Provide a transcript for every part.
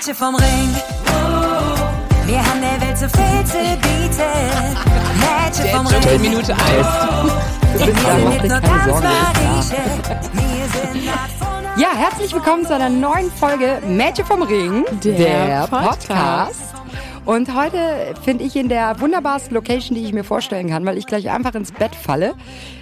Mädchen vom Ring, wir haben der Welt so viel zu bieten. Mädchen vom Ring, Minute eins. wir sind nur ganz von Ja, herzlich willkommen zu einer neuen Folge Mädchen vom Ring, Der Podcast. Und heute finde ich in der wunderbarsten Location, die ich mir vorstellen kann, weil ich gleich einfach ins Bett falle.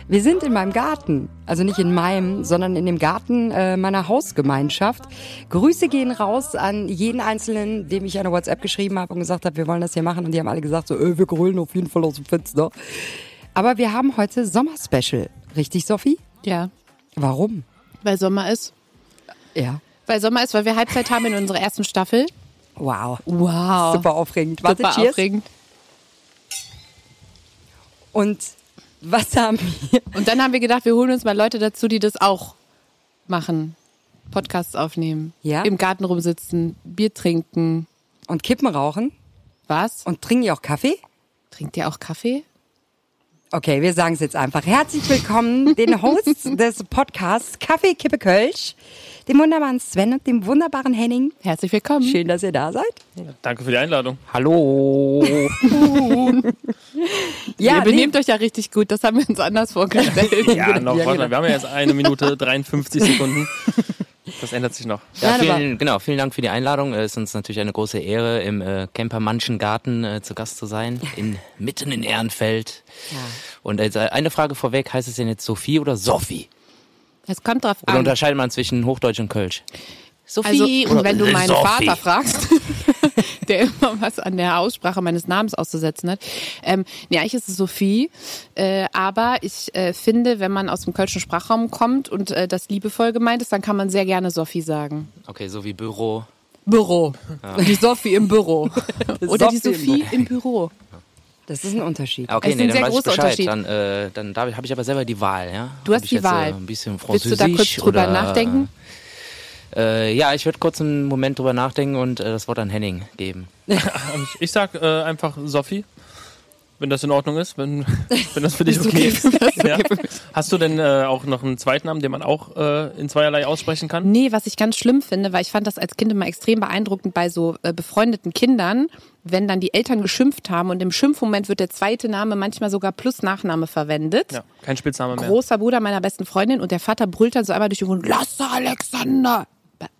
Wir sind in meinem Garten, also nicht in meinem, sondern in dem Garten äh, meiner Hausgemeinschaft. Grüße gehen raus an jeden Einzelnen, dem ich eine WhatsApp geschrieben habe und gesagt habe, wir wollen das hier machen. Und die haben alle gesagt, so, äh, wir grölen auf jeden Fall aus dem Fenster. Aber wir haben heute Sommerspecial. Richtig, Sophie? Ja, Warum? weil Sommer ist. Ja. Weil Sommer ist, weil wir Halbzeit haben in unserer ersten Staffel. Wow. Wow. Super aufregend. Warte, Super cheers. aufregend. Und was haben wir? Und dann haben wir gedacht, wir holen uns mal Leute dazu, die das auch machen. Podcasts aufnehmen. Ja. Im Garten rumsitzen, Bier trinken. Und Kippen rauchen? Was? Und trinken die auch Kaffee? Trinkt ihr auch Kaffee? Okay, wir sagen es jetzt einfach. Herzlich willkommen, den Hosts des Podcasts Kaffee, Kippe, Kölsch, dem wunderbaren Sven und dem wunderbaren Henning. Herzlich willkommen. Schön, dass ihr da seid. Danke für die Einladung. Hallo. Ja, ihr benehmt euch ja richtig gut, das haben wir uns anders vorgestellt. Ja, noch, ja, warte genau. mal, wir haben ja jetzt eine Minute 53 Sekunden. Das ändert sich noch. Ja, vielen, genau, vielen Dank für die Einladung. Es ist uns natürlich eine große Ehre, im äh, Camper Manschen Garten äh, zu Gast zu sein, in, mitten in Ehrenfeld. Und äh, eine Frage vorweg, heißt es denn jetzt Sophie oder Sophie? Es kommt drauf Oder an. unterscheidet man zwischen Hochdeutsch und Kölsch? Also, Sophie oder wenn du meinen Sophie? Vater fragst, der immer was an der Aussprache meines Namens auszusetzen hat. Ähm, nee, eigentlich ist es Sophie. Äh, aber ich äh, finde, wenn man aus dem kölschen Sprachraum kommt und äh, das liebevoll gemeint ist, dann kann man sehr gerne Sophie sagen. Okay, so wie Büro. Büro. Die Sophie im Büro. Oder die Sophie im Sophie im Büro. Das ist ein Unterschied. Okay, Es ist nee, ein dann sehr weiß ich großer Bescheid. Unterschied. Dann, äh, dann da habe ich aber selber die Wahl, ja? Du hast ich die jetzt, Wahl. Äh, ein bisschen Willst du da kurz drüber oder, nachdenken? Äh, ja, ich würde kurz einen Moment drüber nachdenken und äh, das Wort an Henning geben. Ich sag äh, einfach Sophie, wenn das in Ordnung ist, wenn, wenn das für dich okay ist. Ja. Hast du denn äh, auch noch einen Zweitnamen, den man auch äh, in zweierlei aussprechen kann? Nee, was ich ganz schlimm finde, weil ich fand das als Kind immer extrem beeindruckend bei so äh, befreundeten Kindern, wenn dann die Eltern geschimpft haben und im Schimpfmoment wird der zweite Name manchmal sogar plus Nachname verwendet. Ja, kein Spitzname mehr. Großer Bruder meiner besten Freundin und der Vater brüllt dann so einmal durch die Wohnung, Lasse Alexander!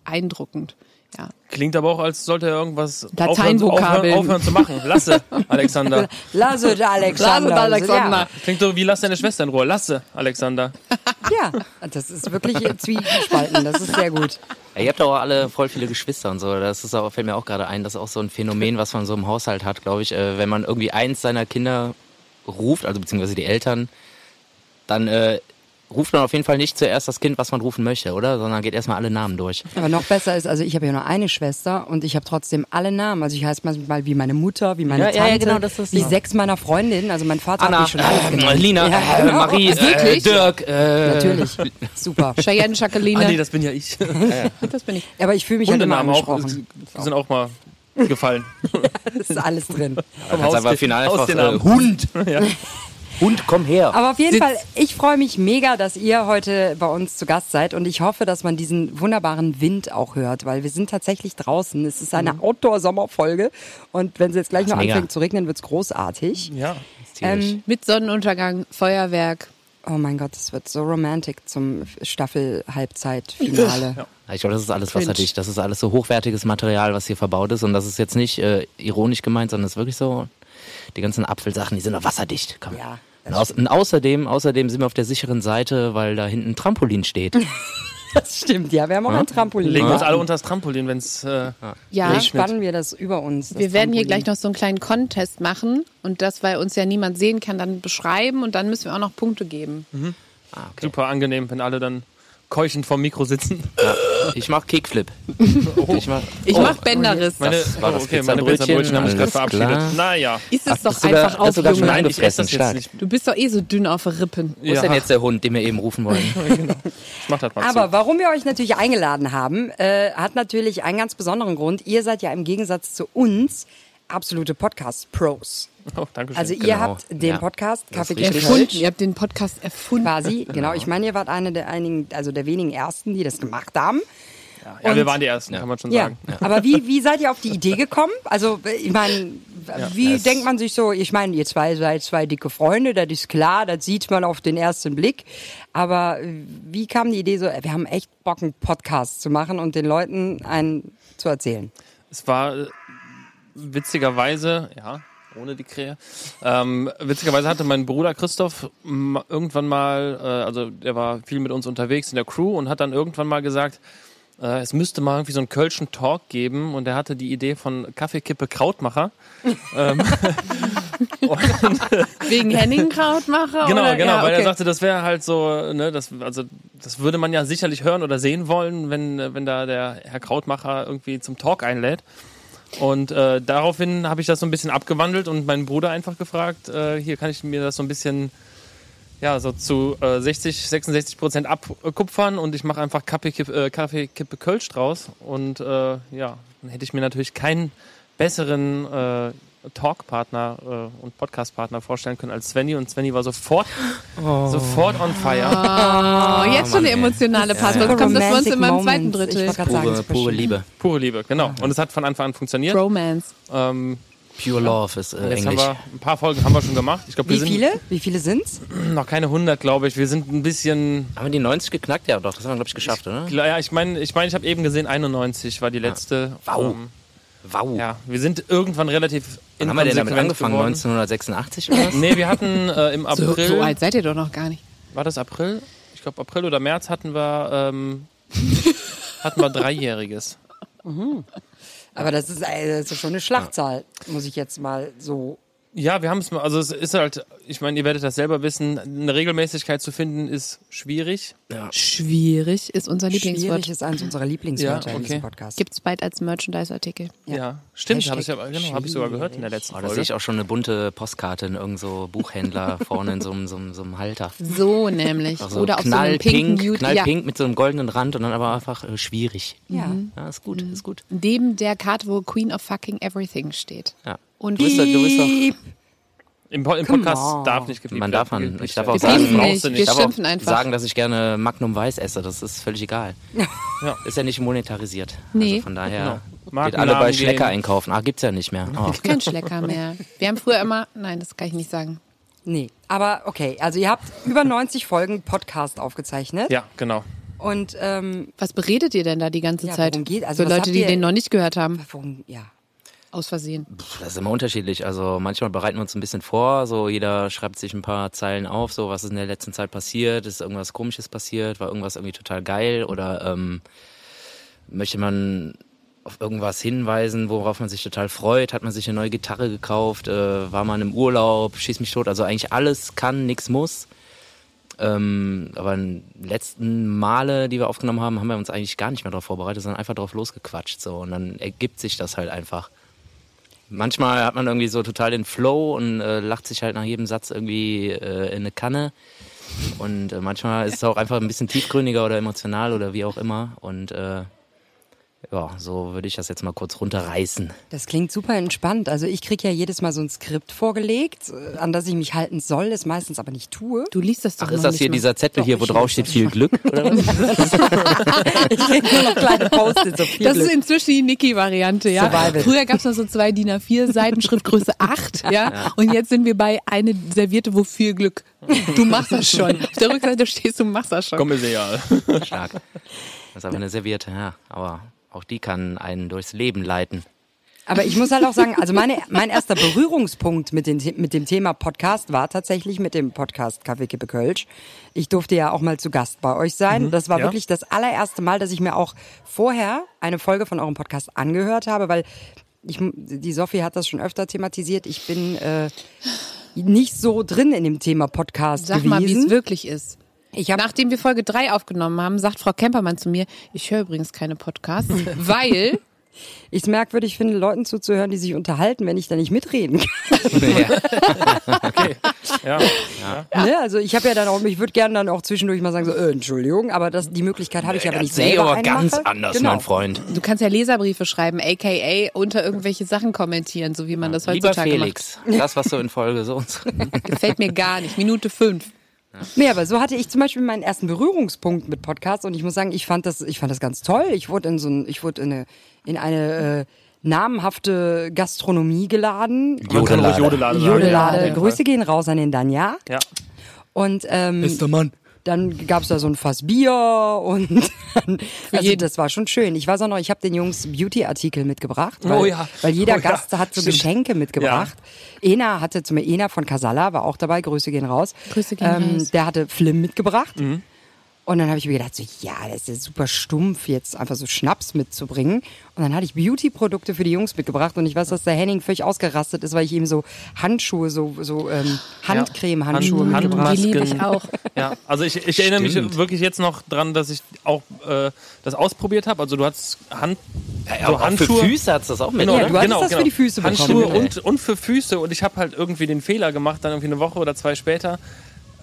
Beeindruckend. Ja. Klingt aber auch, als sollte er irgendwas aufhören, aufhören, aufhören zu machen. Lasse, Alexander. Lasse der Alexander. Lasse Alexander. Klingt so wie lass deine Schwester in Ruhe. Lasse, Alexander. Ja, ja, das ist wirklich zwiegespalten. Das ist sehr gut. Ja, ihr habt auch alle voll viele Geschwister und so. Das ist auch, fällt mir auch gerade ein, das ist auch so ein Phänomen, was man so im Haushalt hat, glaube ich. Äh, wenn man irgendwie eins seiner Kinder ruft, also beziehungsweise die Eltern, dann äh, ruft man auf jeden Fall nicht zuerst das Kind, was man rufen möchte, oder? Sondern geht erstmal alle Namen durch. Aber noch besser ist, also ich habe ja nur eine Schwester und ich habe trotzdem alle Namen. Also ich heiße manchmal wie meine Mutter, wie meine Ja, ja, ja, Tante, genau, das ist wie so. sechs meiner Freundinnen. Also mein Vater hat Anna, mich schon alles äh, genannt. Lina, Ja, äh, genau. Marie, äh? Dirk. Äh, Natürlich. Super. Cheyenne, Jacqueline. Ah nee, das bin ja ich. das bin ich. Aber ich fühle mich halt immer Hundenamen auch sind auch mal gefallen. Das ist alles drin. Kannst einfach Haus- final einfach äh, Hausnamen. Hund. Ja. Hund, komm her. Aber auf jeden Sitz. Fall, ich freue mich mega, dass ihr heute bei uns zu Gast seid und ich hoffe, dass man diesen wunderbaren Wind auch hört, weil wir sind tatsächlich draußen. Es ist eine Outdoor-Sommerfolge und wenn es jetzt gleich noch mega. anfängt zu regnen, wird's großartig. ja. Ähm, Mit Sonnenuntergang, Feuerwerk. oh mein Gott, es wird so romantic zum Staffel-Halbzeit-Finale. Ja, Ich glaube, das ist alles wasserdicht. Das ist alles so hochwertiges Material, was hier verbaut ist. Und das ist jetzt nicht äh, ironisch gemeint, sondern es ist wirklich so, die ganzen Apfelsachen, die sind doch wasserdicht. Komm. Ja, Und, aus, und außerdem, außerdem sind wir auf der sicheren Seite, weil da hinten ein Trampolin steht. Das stimmt, ja, wir haben auch ein Trampolin. Legen wir uns Ja. alle unter das Trampolin, wenn es äh, Ja, spannen wir das über uns. das wir werden hier gleich noch so einen kleinen Contest machen und das, weil uns ja niemand sehen kann, dann beschreiben und dann müssen wir auch noch Punkte geben. Ah, okay. super angenehm, wenn alle dann keuchend vorm Mikro sitzen. Ja. Ich mach Kickflip. Ich mach, Ich oh, mach Bänderriss. Meine, Das war das oh, okay, meine Pizzabrötchen haben sich gerade verabschiedet. klar. Naja. Ist es Ach, doch da- einfach auf, da schon Junge. ein- Nein, ich esse das jetzt nicht. Du bist doch eh so dünn auf den Rippen. Wo ist denn jetzt der Hund, den wir eben rufen wollen? Ich mach das mal Aber zu. warum wir euch natürlich eingeladen haben, äh, hat natürlich einen ganz besonderen Grund. Ihr seid ja im Gegensatz zu uns absolute Podcast-Pros. Oh, danke schön. Also ihr Genau. habt den Ja. Podcast Kaffee Erfunden. Ihr habt den Podcast erfunden. quasi. Genau, ich meine, ihr wart eine der einigen, also der wenigen ersten, die das gemacht haben. ja, wir und- waren die Ersten, kann man schon Ja, sagen. aber wie, wie seid ihr auf die Idee gekommen? Also, ich meine, wie denkt man sich so, ich meine, ihr zwei seid zwei dicke Freunde, das ist klar, das sieht man auf den ersten Blick. Aber wie kam die Idee so, wir haben echt Bock, einen Podcast zu machen und den Leuten einen zu erzählen? Es war äh, witzigerweise, ja, ohne die Krähe, ähm, witzigerweise hatte mein Bruder Christoph irgendwann mal, äh, also der war viel mit uns unterwegs in der Crew und hat dann irgendwann mal gesagt, äh, es müsste mal irgendwie so einen Kölschen Talk geben und er hatte die Idee von Kaffeekippe Krautmacher. ähm, Wegen Henning Krautmacher? Genau, oder? genau, ja, weil er okay. sagte, das wäre halt so, ne, das, also das würde man ja sicherlich hören oder sehen wollen, wenn, wenn da der Herr Krautmacher irgendwie zum Talk einlädt. Und äh, daraufhin habe ich das so ein bisschen abgewandelt und meinen Bruder einfach gefragt, äh, hier kann ich mir das so ein bisschen ja, so zu äh, 60, 66 Prozent abkupfern und ich mache einfach Kaffeekippe, äh, Kaffeekippe Kölsch draus. Und äh, ja, dann hätte ich mir natürlich keinen besseren äh, Talkpartner äh, und Podcastpartner vorstellen können als Svenny. Und Svenny war sofort, sofort on fire. Oh, jetzt schon eine emotionale Part. Super Sonst kommt das bei uns in meinem zweiten Drittel. gerade sagen, Pure, pure. Liebe. Pure Liebe, genau. Und es hat von Anfang an funktioniert. Romance. Ähm, Pure Love ist äh, jetzt haben Englisch. wir ein paar Folgen haben wir schon gemacht. Ich glaube, wir Wie sind viele? Wie viele sind's? noch keine 100, glaube ich. Wir sind ein bisschen Haben wir die 90 geknackt? Ja, doch, das haben wir, glaube ich, geschafft, oder? Ja, ich meine, ich, mein, ich habe eben gesehen, 91 war die letzte. Wow. Ähm, Wow. ja, wir sind irgendwann relativ Wann haben wir denn damit angefangen? geworden. 1986 oder was? Nee, wir hatten äh, im So, April, so alt seid ihr doch noch gar nicht. war das April? Ich glaube April oder März hatten wir, ähm, hatten wir Dreijähriges. Aber das ist, das ist schon eine Schlachtzahl, muss ich jetzt mal so. Ja, wir haben es mal, also es ist halt, ich meine, ihr werdet das selber wissen, eine Regelmäßigkeit zu finden ist schwierig. Schwierig ist unser Lieblingswort. Schwierig ist eins unserer Lieblingswörter Ja, in diesem okay. Podcast. Gibt's bald als Merchandise-Artikel. Ja, stimmt, Hashtag habe ich, ja, genau, hab ich sogar gehört in der letzten Oh, da sehe Folge. ich auch schon eine bunte Postkarte in irgend so Buchhändler vorne in so einem, so einem, so einem Halter. So nämlich. Also Oder auf so einem pinken. Ja. knallpink mit so einem goldenen Rand und dann aber einfach äh, schwierig. ja. Ja, ist gut, ist gut. Neben der Karte, wo Queen of fucking Everything steht. Ja. Und Du bist, doch- du bist doch, Im, im Podcast on. darf nicht gepiept man darf werden. man, ich darf auch Wir sagen, nicht, wir ich darf schimpfen auch einfach. sagen, dass ich gerne Magnum Weiß esse, das ist völlig egal. Ja. Ist ja nicht monetarisiert. Nee. Also von daher Genau. geht alle bei Schlecker gehen. einkaufen. Ah, gibt's ja nicht mehr. Oh. kein Schlecker mehr. Wir haben früher immer, nein, das kann ich nicht sagen. Nee, aber okay. Also ihr habt über 90 Folgen Podcast aufgezeichnet. Ja, genau. Und ähm, Was beredet ihr denn da die ganze Ja, Zeit? geht- also Für Leute, die ihr- den noch nicht gehört haben, worum, ja. Aus Versehen. Das ist immer unterschiedlich. Also manchmal bereiten wir uns ein bisschen vor. So jeder schreibt sich ein paar Zeilen auf. So was ist in der letzten Zeit passiert? Ist irgendwas Komisches passiert? War irgendwas irgendwie total geil? Oder ähm, möchte man auf irgendwas hinweisen, worauf man sich total freut? Hat man sich eine neue Gitarre gekauft? Äh, war man im Urlaub? Schieß mich tot? Also eigentlich alles kann, nix muss. Ähm, aber in den letzten Male, die wir aufgenommen haben, haben wir uns eigentlich gar nicht mehr darauf vorbereitet, sondern einfach drauf losgequatscht. So. Und dann ergibt sich das halt einfach. Manchmal hat man irgendwie so total den Flow und äh, lacht sich halt nach jedem Satz irgendwie äh, in eine Kanne. Und äh, manchmal ist es auch einfach ein bisschen tiefgründiger oder emotional oder wie auch immer. Und äh, ja, so würde ich das jetzt mal kurz runterreißen. Das klingt super entspannt. Also ich kriege ja jedes Mal so ein Skript vorgelegt, äh, an das ich mich halten soll, das meistens aber nicht tue. Du liest das doch Ach, ist das nicht hier dieser Zettel Doch, hier, wo drauf steht viel Glück? Oder was? Ich kriege nur noch kleine Post-its. So viel Das ist Glück. inzwischen die Niki-Variante, ja. Survival. Früher gab es noch so zwei DIN A4 Seiten, Schriftgröße 8, ja? Und jetzt sind wir bei eine Serviette, wo viel Glück. Du machst das schon. Auf der Rückseite stehst du, machst das schon. Komm, ist egal. Stark. Das ist aber eine Serviette, ja. Aber auch die kann einen durchs Leben leiten. Aber ich muss halt auch sagen, also meine, mein erster Berührungspunkt mit, den, mit dem Thema Podcast war tatsächlich mit dem Podcast Kaffee Kippe Kölsch. Ich durfte ja auch mal zu Gast bei euch sein. Das war ja. wirklich das allererste Mal, dass ich mir auch vorher eine Folge von eurem Podcast angehört habe, weil ich, die Sophie hat das schon öfter thematisiert. Ich bin äh, nicht so drin in dem Thema Podcast Sag gewesen. mal, wie es wirklich ist. Nachdem wir Folge 3 aufgenommen haben, sagt Frau Kempermann zu mir, ich höre übrigens keine Podcasts, weil Ich es merkwürdig finde, Leuten zuzuhören, die sich unterhalten, wenn ich da nicht mitreden kann. Ja. Ne? Also ich habe ja dann auch, ich würde gerne dann auch zwischendurch mal sagen, so, äh, Entschuldigung, aber das, die Möglichkeit habe ich ja, sehe ich selber aber ganz mache. anders, genau. mein Freund. du kannst ja Leserbriefe schreiben, aka unter irgendwelche Sachen kommentieren, so wie man das Lieber heutzutage Felix, das, was du in Folge so macht. Gefällt mir gar nicht. Minute 5. Nee, aber so hatte ich zum Beispiel meinen ersten Berührungspunkt mit Podcasts und ich muss sagen, ich fand das, ich fand das ganz toll. Ich wurde in so ein, ich wurde in eine, in eine äh, namenhafte Gastronomie geladen. Jodelade sagen. Jodelade. Ja, Grüße gehen raus an den Danja. Ja. Und ähm, Mann. Dann gab's da so ein Fass Bier und dann, also das war schon schön. Ich weiß auch noch, ich habe den Jungs Beauty-Artikel mitgebracht, weil, Oh ja. weil jeder Oh ja, Gast hat so stimmt. Geschenke mitgebracht. Ena hatte zum Ena von Casala war auch dabei, Grüße gehen raus. Grüße gehen ähm, raus. Der hatte Flim mitgebracht. Mhm. Und dann habe ich mir gedacht, so, ja, das ist ja super stumpf, jetzt einfach so Schnaps mitzubringen. Und dann hatte ich Beauty-Produkte für die Jungs mitgebracht. Und ich weiß, dass der Henning völlig ausgerastet ist, weil ich ihm so Handschuhe, so, so ähm, Handcreme-Handschuhe Hand- mitgebracht Die liebe ich auch. Ja, also ich, ich erinnere mich wirklich jetzt noch dran, dass ich auch äh, das ausprobiert habe. Also du hattest Hand, Ja, so auch für Handschuhe. Füße hat's das auch mit. Genau, Ja, ne? du hattest das für die Füße Handschuhe bekommen. und, und für Füße. Und ich habe halt irgendwie den Fehler gemacht, dann irgendwie eine Woche oder zwei später.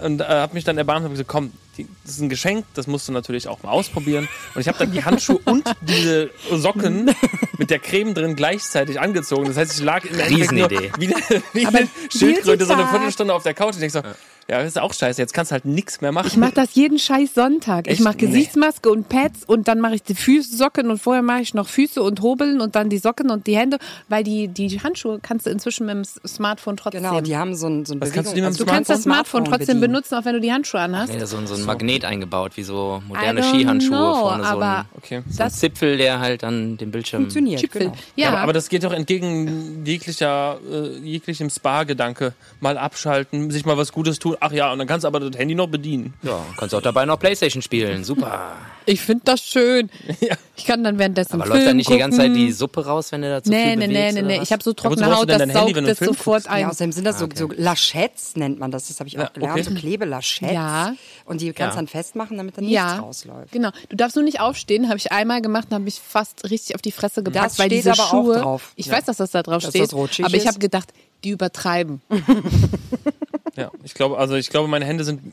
Und äh, habe mich dann erbarmt und gesagt, komm, die, das ist ein Geschenk, das musst du natürlich auch mal ausprobieren. Und ich habe dann die Handschuhe und diese Socken mit der Creme drin gleichzeitig angezogen. Das heißt, ich lag Endeffekt nur Riesenidee. wie eine, wie eine Schildkröte so eine. Viertelstunde auf der Couch. Und ich so, ja, das ist auch scheiße, jetzt kannst du halt nichts mehr machen. Ich mache das jeden scheiß Sonntag. Ich Echt? mache Gesichtsmaske und Pads und dann mache ich die Füße, Socken und vorher mache ich noch Füße und Hobeln und dann die Socken und die Hände, weil die, die Handschuhe kannst du inzwischen mit dem Smartphone trotzdem. Genau, die haben so ein, so ein Was kannst du dem also du kannst das Smartphone trotzdem bedienen. benutzen, auch wenn du die Handschuhe anhast. Nee, so, so ein Magnet eingebaut, wie so moderne Skihandschuhe. know, vorne so aber ein, Okay. so ein das Zipfel, der halt dann den Bildschirm... Funktioniert, Chipfel. genau. Ja, aber, aber das geht doch entgegen jeglicher, äh, jeglichem Spa-Gedanke. Mal abschalten, sich mal was Gutes tun. Ach ja, und dann kannst du aber das Handy noch bedienen. Ja, kannst auch dabei noch Playstation spielen. Super. ich finde das schön. Ich kann dann währenddessen Aber Film läuft da nicht die ganze Zeit gucken. die Suppe raus, wenn du da zu Nee, viel nee, nee, bewegst? nee, nee. Ich habe so trockene Haut, das saugt das sofort guckst? ein. Ja, außerdem sind das so, so Lachettes nennt man das. Das habe ich auch Ja, gelernt. okay. So Klebelachettes. Ja. Und die kannst dann festmachen, damit da nichts Ja, rausläuft. genau. Du darfst nur nicht aufstehen, habe ich einmal gemacht und habe mich fast richtig auf die Fresse gepackt, Das weil steht diese aber auch Schuhe. drauf. Ich Ja. weiß, dass das da drauf Dass steht, aber ich habe gedacht, die übertreiben. Ja, ich glaube, also ich glaube, meine Hände sind.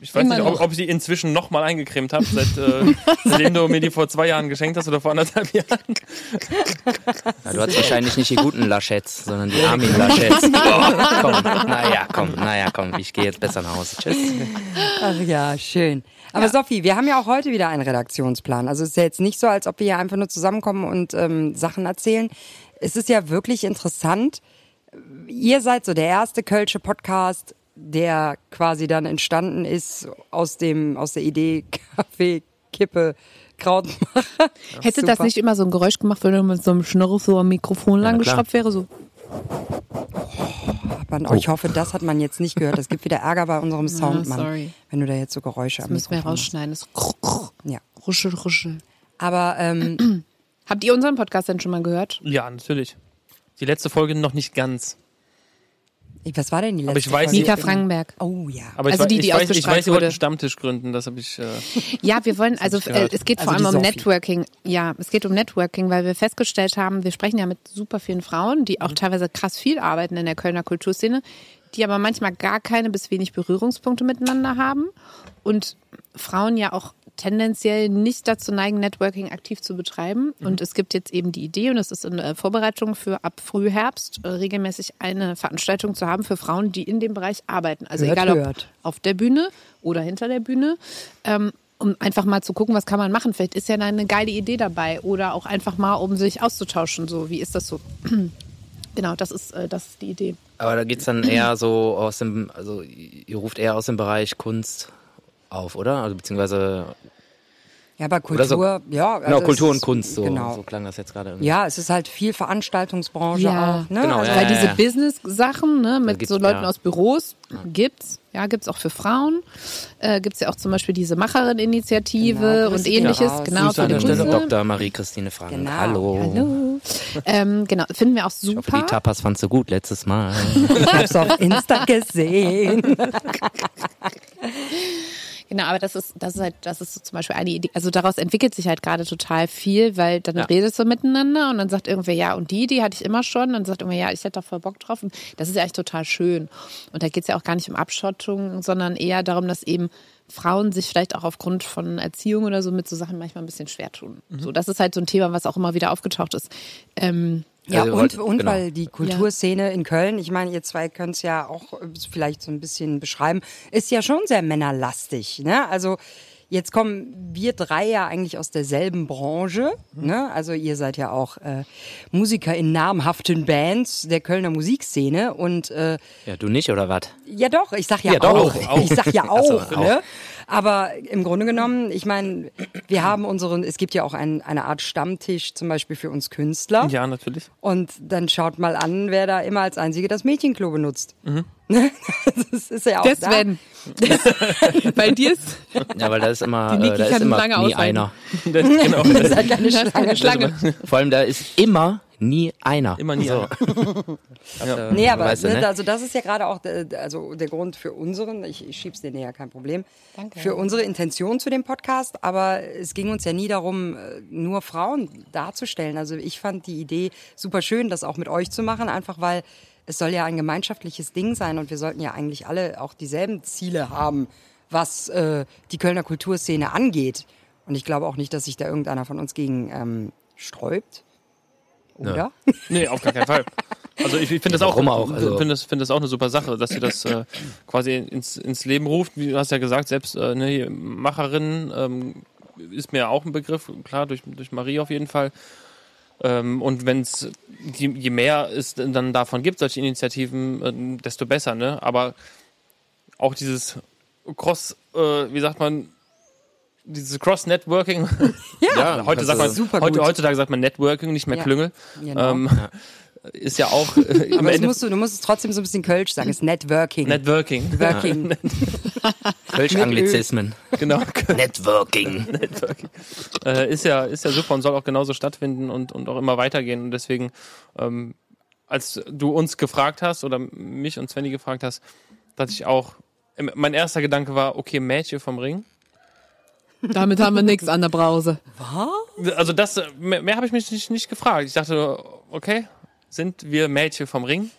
Ich weiß Immer nicht, ob, ob ich die inzwischen nochmal eingecremt habe, seit, äh, seitdem du mir die vor zwei Jahren geschenkt hast oder vor anderthalb Jahren. Ja, du hast wahrscheinlich nicht die guten Laschettes, sondern die Armin Laschettes. Oh, komm, naja, komm, naja, komm, ich gehe jetzt besser nach Hause. Tschüss. Ach ja, schön. Aber Sophie, wir haben ja auch heute wieder einen Redaktionsplan. Also es ist ja jetzt nicht so, als ob wir hier einfach nur zusammenkommen und ähm, Sachen erzählen. Es ist ja wirklich interessant. Ihr seid so der erste Kölsche Podcast, der quasi dann entstanden ist aus dem aus der Idee Kaffee, Kippe, Krautmacher. Hätte das Super. nicht immer so ein Geräusch gemacht, wenn du mit so einem Schnurr so am Mikrofon lang klar. geschraubt wäre? So. Man, oh. Ich hoffe, das hat man jetzt nicht gehört. Es gibt wieder Ärger bei unserem Soundmann, sorry. wenn du da jetzt so Geräusche am Müssen wir Mikrofon rausschneiden. Das. Ja. ruschel, ruschel. Aber ähm, Habt ihr unseren Podcast denn schon mal gehört? Ja, natürlich. Die letzte Folge noch nicht ganz. Was war denn die letzte Aber ich weiß Folge? Mika Frankenberg. Oh ja. Aber ich, Also wei- die, ich, die weiß, ich weiß, ihr wollt einen Stammtisch gründen, das habe ich. Äh, Ja, wir wollen, also äh, es geht vor Also allem die um Sophie. Networking. Ja, es geht um Networking, weil wir festgestellt haben, wir sprechen ja mit super vielen Frauen, die auch Mhm. teilweise krass viel arbeiten in der Kölner Kulturszene, die aber manchmal gar keine bis wenig Berührungspunkte miteinander haben und Frauen ja auch tendenziell nicht dazu neigen, Networking aktiv zu betreiben. Mhm. Und es gibt jetzt eben die Idee, und es ist in der Vorbereitung für ab Frühherbst, äh, regelmäßig eine Veranstaltung zu haben für Frauen, die in dem Bereich arbeiten. Also Hört, egal ob hört. auf der Bühne oder hinter der Bühne, ähm, um einfach mal zu gucken, was kann man machen. Vielleicht ist ja da eine geile Idee dabei oder auch einfach mal, um sich auszutauschen. So, wie ist das so? genau, das ist, äh, das ist die Idee. Aber da geht's dann eher so aus dem, also ihr ruft eher aus dem Bereich Kunst auf, oder? Also beziehungsweise Ja, aber Oder so- Kultur, ja. also genau, Kultur und Kunst, so, Genau. so klang das jetzt gerade irgendwie. Ja, es ist halt viel Veranstaltungsbranche Ja. auch. Ne? Genau, also, ja, Weil ja, diese ja. Business-Sachen ne, mit gibt's- so Leuten ja. aus Büros gibt's. Ja, gibt's auch für Frauen. Äh, gibt's ja auch zum Beispiel diese Macherin-Initiative Genau, und ähnliches. raus. Genau, Grüße an der Stelle. Dr. Marie-Christine Frank. Genau. Hallo. Hallo. ähm, genau, finden wir auch Ich hoffe, super. die Tapas fandst du gut letztes Mal. Ich hab's auf Insta gesehen. Genau, aber das ist, das ist halt, das ist so zum Beispiel eine Idee. Also daraus entwickelt sich halt gerade total viel, weil dann Ja. redest du miteinander und dann sagt irgendwer, ja, und die Idee hatte ich immer schon. Und dann sagt irgendwer, ja, ich hätte da voll Bock drauf. Und das ist ja echt total schön. Und da geht es ja auch gar nicht um Abschottung, sondern eher darum, dass eben Frauen sich vielleicht auch aufgrund von Erziehung oder so mit so Sachen manchmal ein bisschen schwer tun. So, das ist halt so ein Thema, was auch immer wieder aufgetaucht ist. Ähm, Ja, Also, und, und genau. weil die Kulturszene in Köln, ich meine, ihr zwei könnt es ja auch äh, vielleicht so ein bisschen beschreiben, ist ja schon sehr männerlastig. Ne? Also jetzt kommen wir drei ja eigentlich aus derselben Branche. Ne? Also ihr seid ja auch äh, Musiker in namhaften Bands der Kölner Musikszene und äh, Ja, du nicht, oder was? ja doch, ich sag ja, Ja, doch, auch. auch. Ich sag ja Ach so, auch, auch. Ne? Aber im Grunde genommen, ich meine, wir haben unseren, es gibt ja auch ein, eine Art Stammtisch zum Beispiel für uns Künstler. Ja, natürlich. Und dann schaut mal an, wer da immer als Einzige das Mädchenklo benutzt. Mhm. Das ist ja auch der da. Sven. Bei dir ist Ja, weil da ist immer, äh, da ist immer lange nie aushalten. einer. Das, genau. Das ist halt das ist keine Schlange. Schlange. Vor allem, da ist immer nie einer. Immer nie so. Ja. Nee, aber Weißt du, ne, ne? also das ist ja gerade auch der, also der Grund für unseren, ich, ich schieb's dir näher, kein Problem, Danke. für unsere Intention zu dem Podcast, aber es ging uns ja nie darum, äh, nur Frauen darzustellen. Also ich fand die Idee super schön, das auch mit euch zu machen, einfach weil es soll ja ein gemeinschaftliches Ding sein und wir sollten ja eigentlich alle auch dieselben Ziele haben, was äh, die Kölner Kulturszene angeht. Und ich glaube auch nicht, dass sich da irgendeiner von uns gegen ähm, sträubt. Oder? Nee, auf gar keinen Fall. Also ich, ich finde das auch, auch? Also- finde das, finde das auch eine super Sache, dass sie das äh, quasi ins, ins Leben ruft. Wie du hast ja gesagt, selbst äh, ne, Macherin ähm, ist mir auch ein Begriff, klar, durch, durch Marie auf jeden Fall. Ähm, und wenn es, je, je mehr es dann davon gibt, solche Initiativen, äh, desto besser, ne? Aber auch dieses Cross, äh, wie sagt man, dieses Cross-Networking. Ja, heute das sagt man, ist super heute, gut. heutzutage sagt man Networking, nicht mehr Ja. Klüngel. Genau. Ähm, ist ja auch äh, am Aber musst du, du musst es trotzdem so ein bisschen Kölsch sagen, es ist Networking. Networking. Networking. Kölsch-Anglizismen. genau. Networking. Networking. Äh, ist ja ist ja super und soll auch genauso stattfinden und und auch immer weitergehen und deswegen ähm, als du uns gefragt hast oder mich und Svenny gefragt hast, dass ich auch mein erster Gedanke war, okay, Mädchen vom Ring. Damit haben wir nichts an der Brause. Also das mehr, mehr habe ich mich nicht, nicht gefragt. Ich dachte, okay, sind wir Mädchen vom Ring?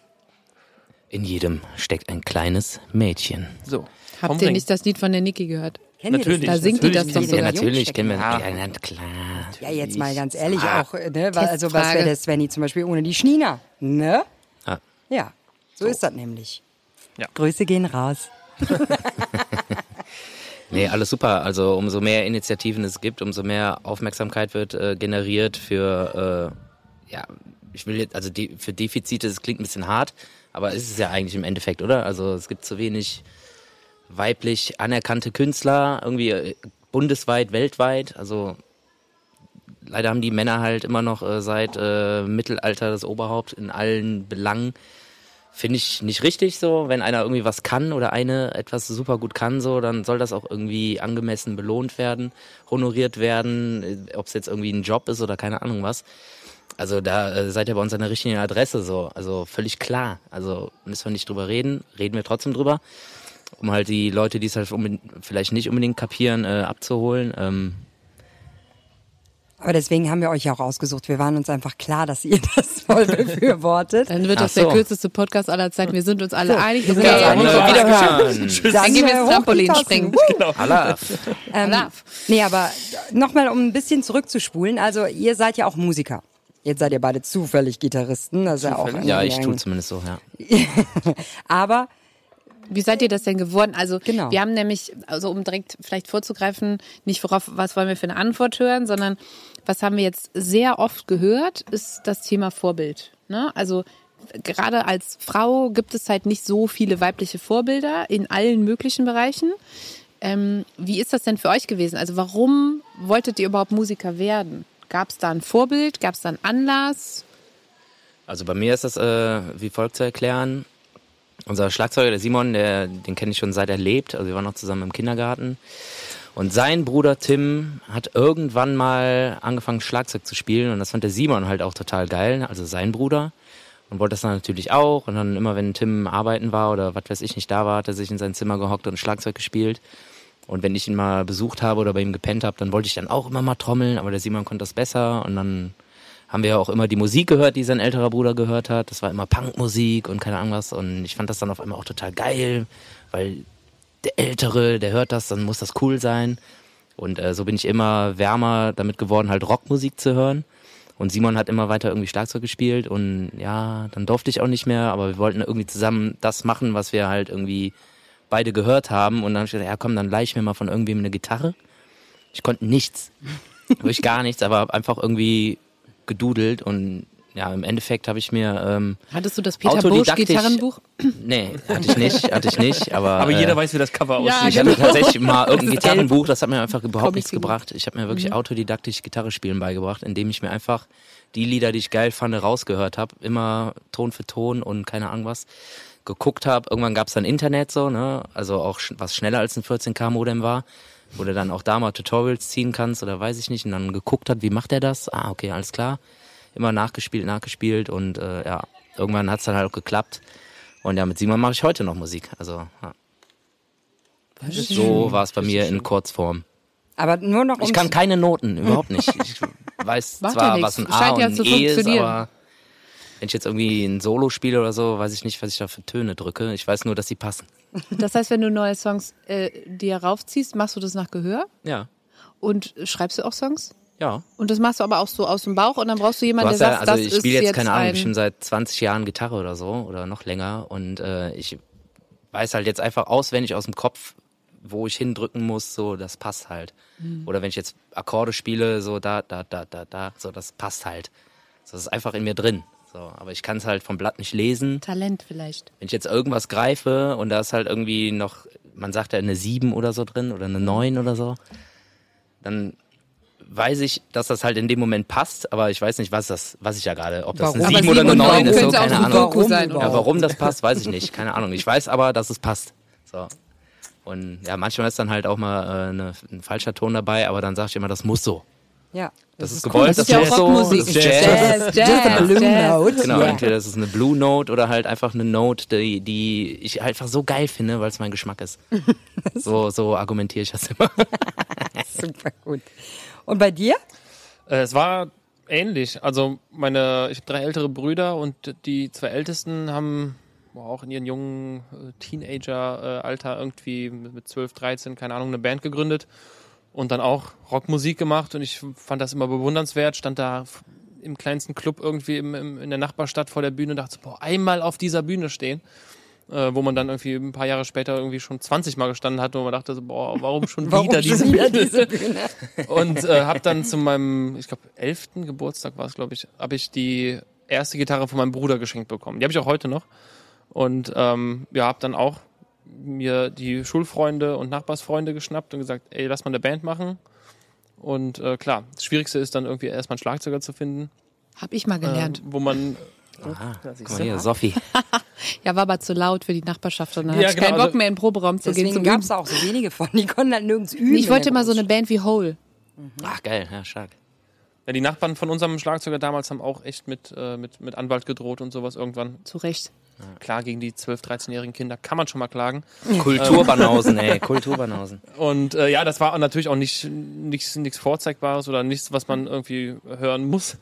In jedem steckt ein kleines Mädchen. So. Habt ihr Ring. nicht das Lied von der Niki gehört? Kennt Natürlich, Da singt die das natürlich doch kennen so. Ja, Ja, natürlich kennen wir. Ja. Ja, na klar. Ja, jetzt mal ganz ehrlich Ah. auch, ne? Also was wäre der Svenny zum Beispiel ohne die Schnina? Ne? Ja. Ja, so, ist das nämlich. Ja. Grüße gehen raus. Nee, alles super. Also umso mehr Initiativen es gibt, umso mehr Aufmerksamkeit wird äh, generiert für, äh, ja, ich will jetzt, also de für Defizite, das klingt ein bisschen hart, aber ist es ja eigentlich im Endeffekt, oder? Also es gibt zu wenig weiblich anerkannte Künstler, irgendwie äh, bundesweit, weltweit. Also leider haben die Männer halt immer noch äh, seit äh, Mittelalter das Oberhaupt in allen Belangen. Finde ich nicht richtig so. Wenn einer irgendwie was kann oder eine etwas super gut kann, so, dann soll das auch irgendwie angemessen belohnt werden, honoriert werden, ob es jetzt irgendwie ein Job ist oder keine Ahnung was. Also da äh, seid ihr bei uns an der richtigen Adresse so. Also völlig klar. Also müssen wir nicht drüber reden, reden wir trotzdem drüber. Um halt die Leute, die es halt vielleicht nicht unbedingt kapieren, äh, abzuholen. Ähm, Aber deswegen haben wir euch ja auch ausgesucht. Wir waren uns einfach klar, dass ihr das voll befürwortet. Dann wird Ach das der so. kürzeste Podcast aller Zeiten. Wir sind uns alle einig. wir sind Okay, uns einig. also Wiederhören. Dann gehen wir ins Trampolin springen. Woo! Allah. Ähm, nee, aber nochmal, um ein bisschen zurückzuspulen. Also ihr seid ja auch Musiker. Jetzt seid ihr beide zufällig Gitarristen. Das ist ja auch Zufällig? Ja, ich tue zumindest so, ja. Aber Wie seid ihr das denn geworden? Also Genau. wir haben nämlich, also um direkt vielleicht vorzugreifen, nicht worauf, was wollen wir für eine Antwort hören, sondern was haben wir jetzt sehr oft gehört, ist das Thema Vorbild. Ne? Also gerade als Frau gibt es halt nicht so viele weibliche Vorbilder in allen möglichen Bereichen. Ähm, wie ist das denn für euch gewesen? Also warum wolltet ihr überhaupt Musiker werden? Gab es da ein Vorbild? Gab es da einen Anlass? Also bei mir ist das äh, wie folgt zu erklären. Unser Schlagzeuger, der Simon, der, den kenne ich schon seit er lebt. Also wir waren noch zusammen im Kindergarten. Und sein Bruder Tim hat irgendwann mal angefangen, Schlagzeug zu spielen. Und das fand der Simon halt auch total geil, also sein Bruder. Und wollte das dann natürlich auch. Und dann immer, wenn Tim arbeiten war oder was weiß ich nicht da war, hat er sich in sein Zimmer gehockt und Schlagzeug gespielt. Und wenn ich ihn mal besucht habe oder bei ihm gepennt habe, dann wollte ich dann auch immer mal trommeln, aber der Simon konnte das besser und dann haben wir ja auch immer die Musik gehört, die sein älterer Bruder gehört hat. Das war immer Punkmusik und keine Ahnung was. Und ich fand das dann auf einmal auch total geil, weil der Ältere, der hört das, dann muss das cool sein. Und äh, so bin ich immer wärmer damit geworden, halt Rockmusik zu hören. Und Simon hat immer weiter irgendwie Schlagzeug gespielt und ja, dann durfte ich auch nicht mehr, aber wir wollten irgendwie zusammen das machen, was wir halt irgendwie beide gehört haben. Und dann habe ich gesagt, ja komm, dann leih ich mir mal von irgendwem eine Gitarre. Ich konnte nichts, wirklich gar nichts, aber hab einfach irgendwie gedudelt und ja, im Endeffekt habe ich mir ähm, Hattest du das Peter Busch Gitarrenbuch? Nee, hatte ich nicht, hatte ich nicht, aber Aber äh, jeder weiß, wie das Cover Ja, aussieht. ich hatte genau. tatsächlich mal irgendein Gitarrenbuch, das hat mir einfach überhaupt Comic nichts Figur. gebracht. Ich habe mir Mhm. wirklich autodidaktisch Gitarre spielen beigebracht, indem ich mir einfach die Lieder, die ich geil fand, rausgehört habe, immer Ton für Ton und keine Ahnung was geguckt habe. Irgendwann gab es dann Internet so, ne, also auch sch- was schneller als ein 14K Modem war, wo du dann auch da mal Tutorials ziehen kannst oder weiß ich nicht und dann geguckt hat, wie macht er das? Ah, okay, alles klar. Immer nachgespielt, nachgespielt und äh, ja, irgendwann hat es dann halt auch geklappt. Und ja, mit Simon mache ich heute noch Musik. Also ja. So war es bei mir in Kurzform. Aber nur noch Ich kann keine Noten, überhaupt nicht. Ich weiß Macht zwar, ja was ein. A Scheint und ja ein E ist, aber wenn ich jetzt irgendwie ein Solo spiele oder so, weiß ich nicht, was ich da für Töne drücke. Ich weiß nur, dass sie passen. Das heißt, wenn du neue Songs äh, dir raufziehst, machst du das nach Gehör Ja, und schreibst du auch Songs? Ja. Und das machst du aber auch so aus dem Bauch und dann brauchst du Du jemanden, hast der ja, sagt, also das ich spiele jetzt, jetzt keine Ahnung, ein... bestimmt seit 20 Jahren Gitarre oder so oder noch länger und äh, ich weiß halt jetzt einfach auswendig aus dem Kopf, wo ich hindrücken muss, so das passt halt. Mhm. Oder wenn ich jetzt Akkorde spiele, so da, da, da, da, da, so das passt halt. So, das ist einfach in mir drin. So, aber ich kann es halt vom Blatt nicht lesen. Talent vielleicht. Wenn ich jetzt irgendwas greife und da ist halt irgendwie noch, man sagt ja eine 7 oder so drin oder eine 9 oder so, dann weiß ich, dass das halt in dem Moment passt, aber ich weiß nicht, was das, was ich ja gerade, ob das eine Warum? 7 Aber oder eine sieben und 9 neun ist, so, keine Ahnung. cool sein, Warum Ja, warum das passt, weiß ich nicht, keine Ahnung. Ich weiß aber, dass es passt. So. Und ja, manchmal ist dann halt auch mal äh, eine, ein falscher Ton dabei, aber dann sag ich immer, das muss so. Ja. Das, ist cool. gewollt, Das das, ist ja auch muss so, Rockmusik. das ist Jazz. Jazz, Jazz, Jazz. note. Genau, Ja. entweder das ist eine Blue Note oder halt einfach eine Note, die, die ich einfach so geil finde, weil es mein Geschmack ist. so, so argumentiere ich das immer. Super gut. Und bei dir? Äh, es war ähnlich. Also meine, ich habe drei ältere Brüder und die zwei ältesten haben auch in ihren jungen äh, Teenager-Alter irgendwie mit mit 12, 13, keine Ahnung, eine Band gegründet und dann auch Rockmusik gemacht und ich fand das immer bewundernswert, stand da im kleinsten Club irgendwie in der Nachbarstadt vor der Bühne und dachte, boah, einmal auf dieser Bühne stehen. Äh, wo man dann irgendwie ein paar Jahre später irgendwie schon 20 Mal gestanden hat und man dachte so, boah, warum schon Warum wieder diese wieder Bühne? diese Bühne? Und äh, habe dann zu meinem, ich glaube, elften Geburtstag war es, glaube ich, habe ich die erste Gitarre von meinem Bruder geschenkt bekommen. Die habe ich auch heute noch. Und ähm, ja, habe dann auch mir die Schulfreunde und Nachbarsfreunde geschnappt und gesagt, ey, lass mal eine Band machen. Und äh, klar, das Schwierigste ist dann irgendwie erstmal einen Schlagzeuger zu finden, Hab ich mal gelernt. äh, wo man Ah, guck mal hier, Sophie. Ja, war aber zu laut für die Nachbarschaft und dann Ja, hatte ich genau, keinen Bock also- mehr in den Proberaum zu gehen. Deswegen gab es auch so wenige von. Die konnten halt nirgends üben. Ich wollte immer so eine. Band wie Hole. Ach, geil, ja, stark. Ja, die Nachbarn von unserem Schlagzeuger damals haben auch echt mit, äh, mit, mit Anwalt gedroht und sowas irgendwann. Zu Recht. Klar, gegen die 12-, 13-jährigen Kinder kann man schon mal klagen. Kulturbanausen, ey, Kulturbanausen. Und äh, ja, das war natürlich auch nicht nichts nichts Vorzeigbares oder nichts, was man irgendwie hören muss.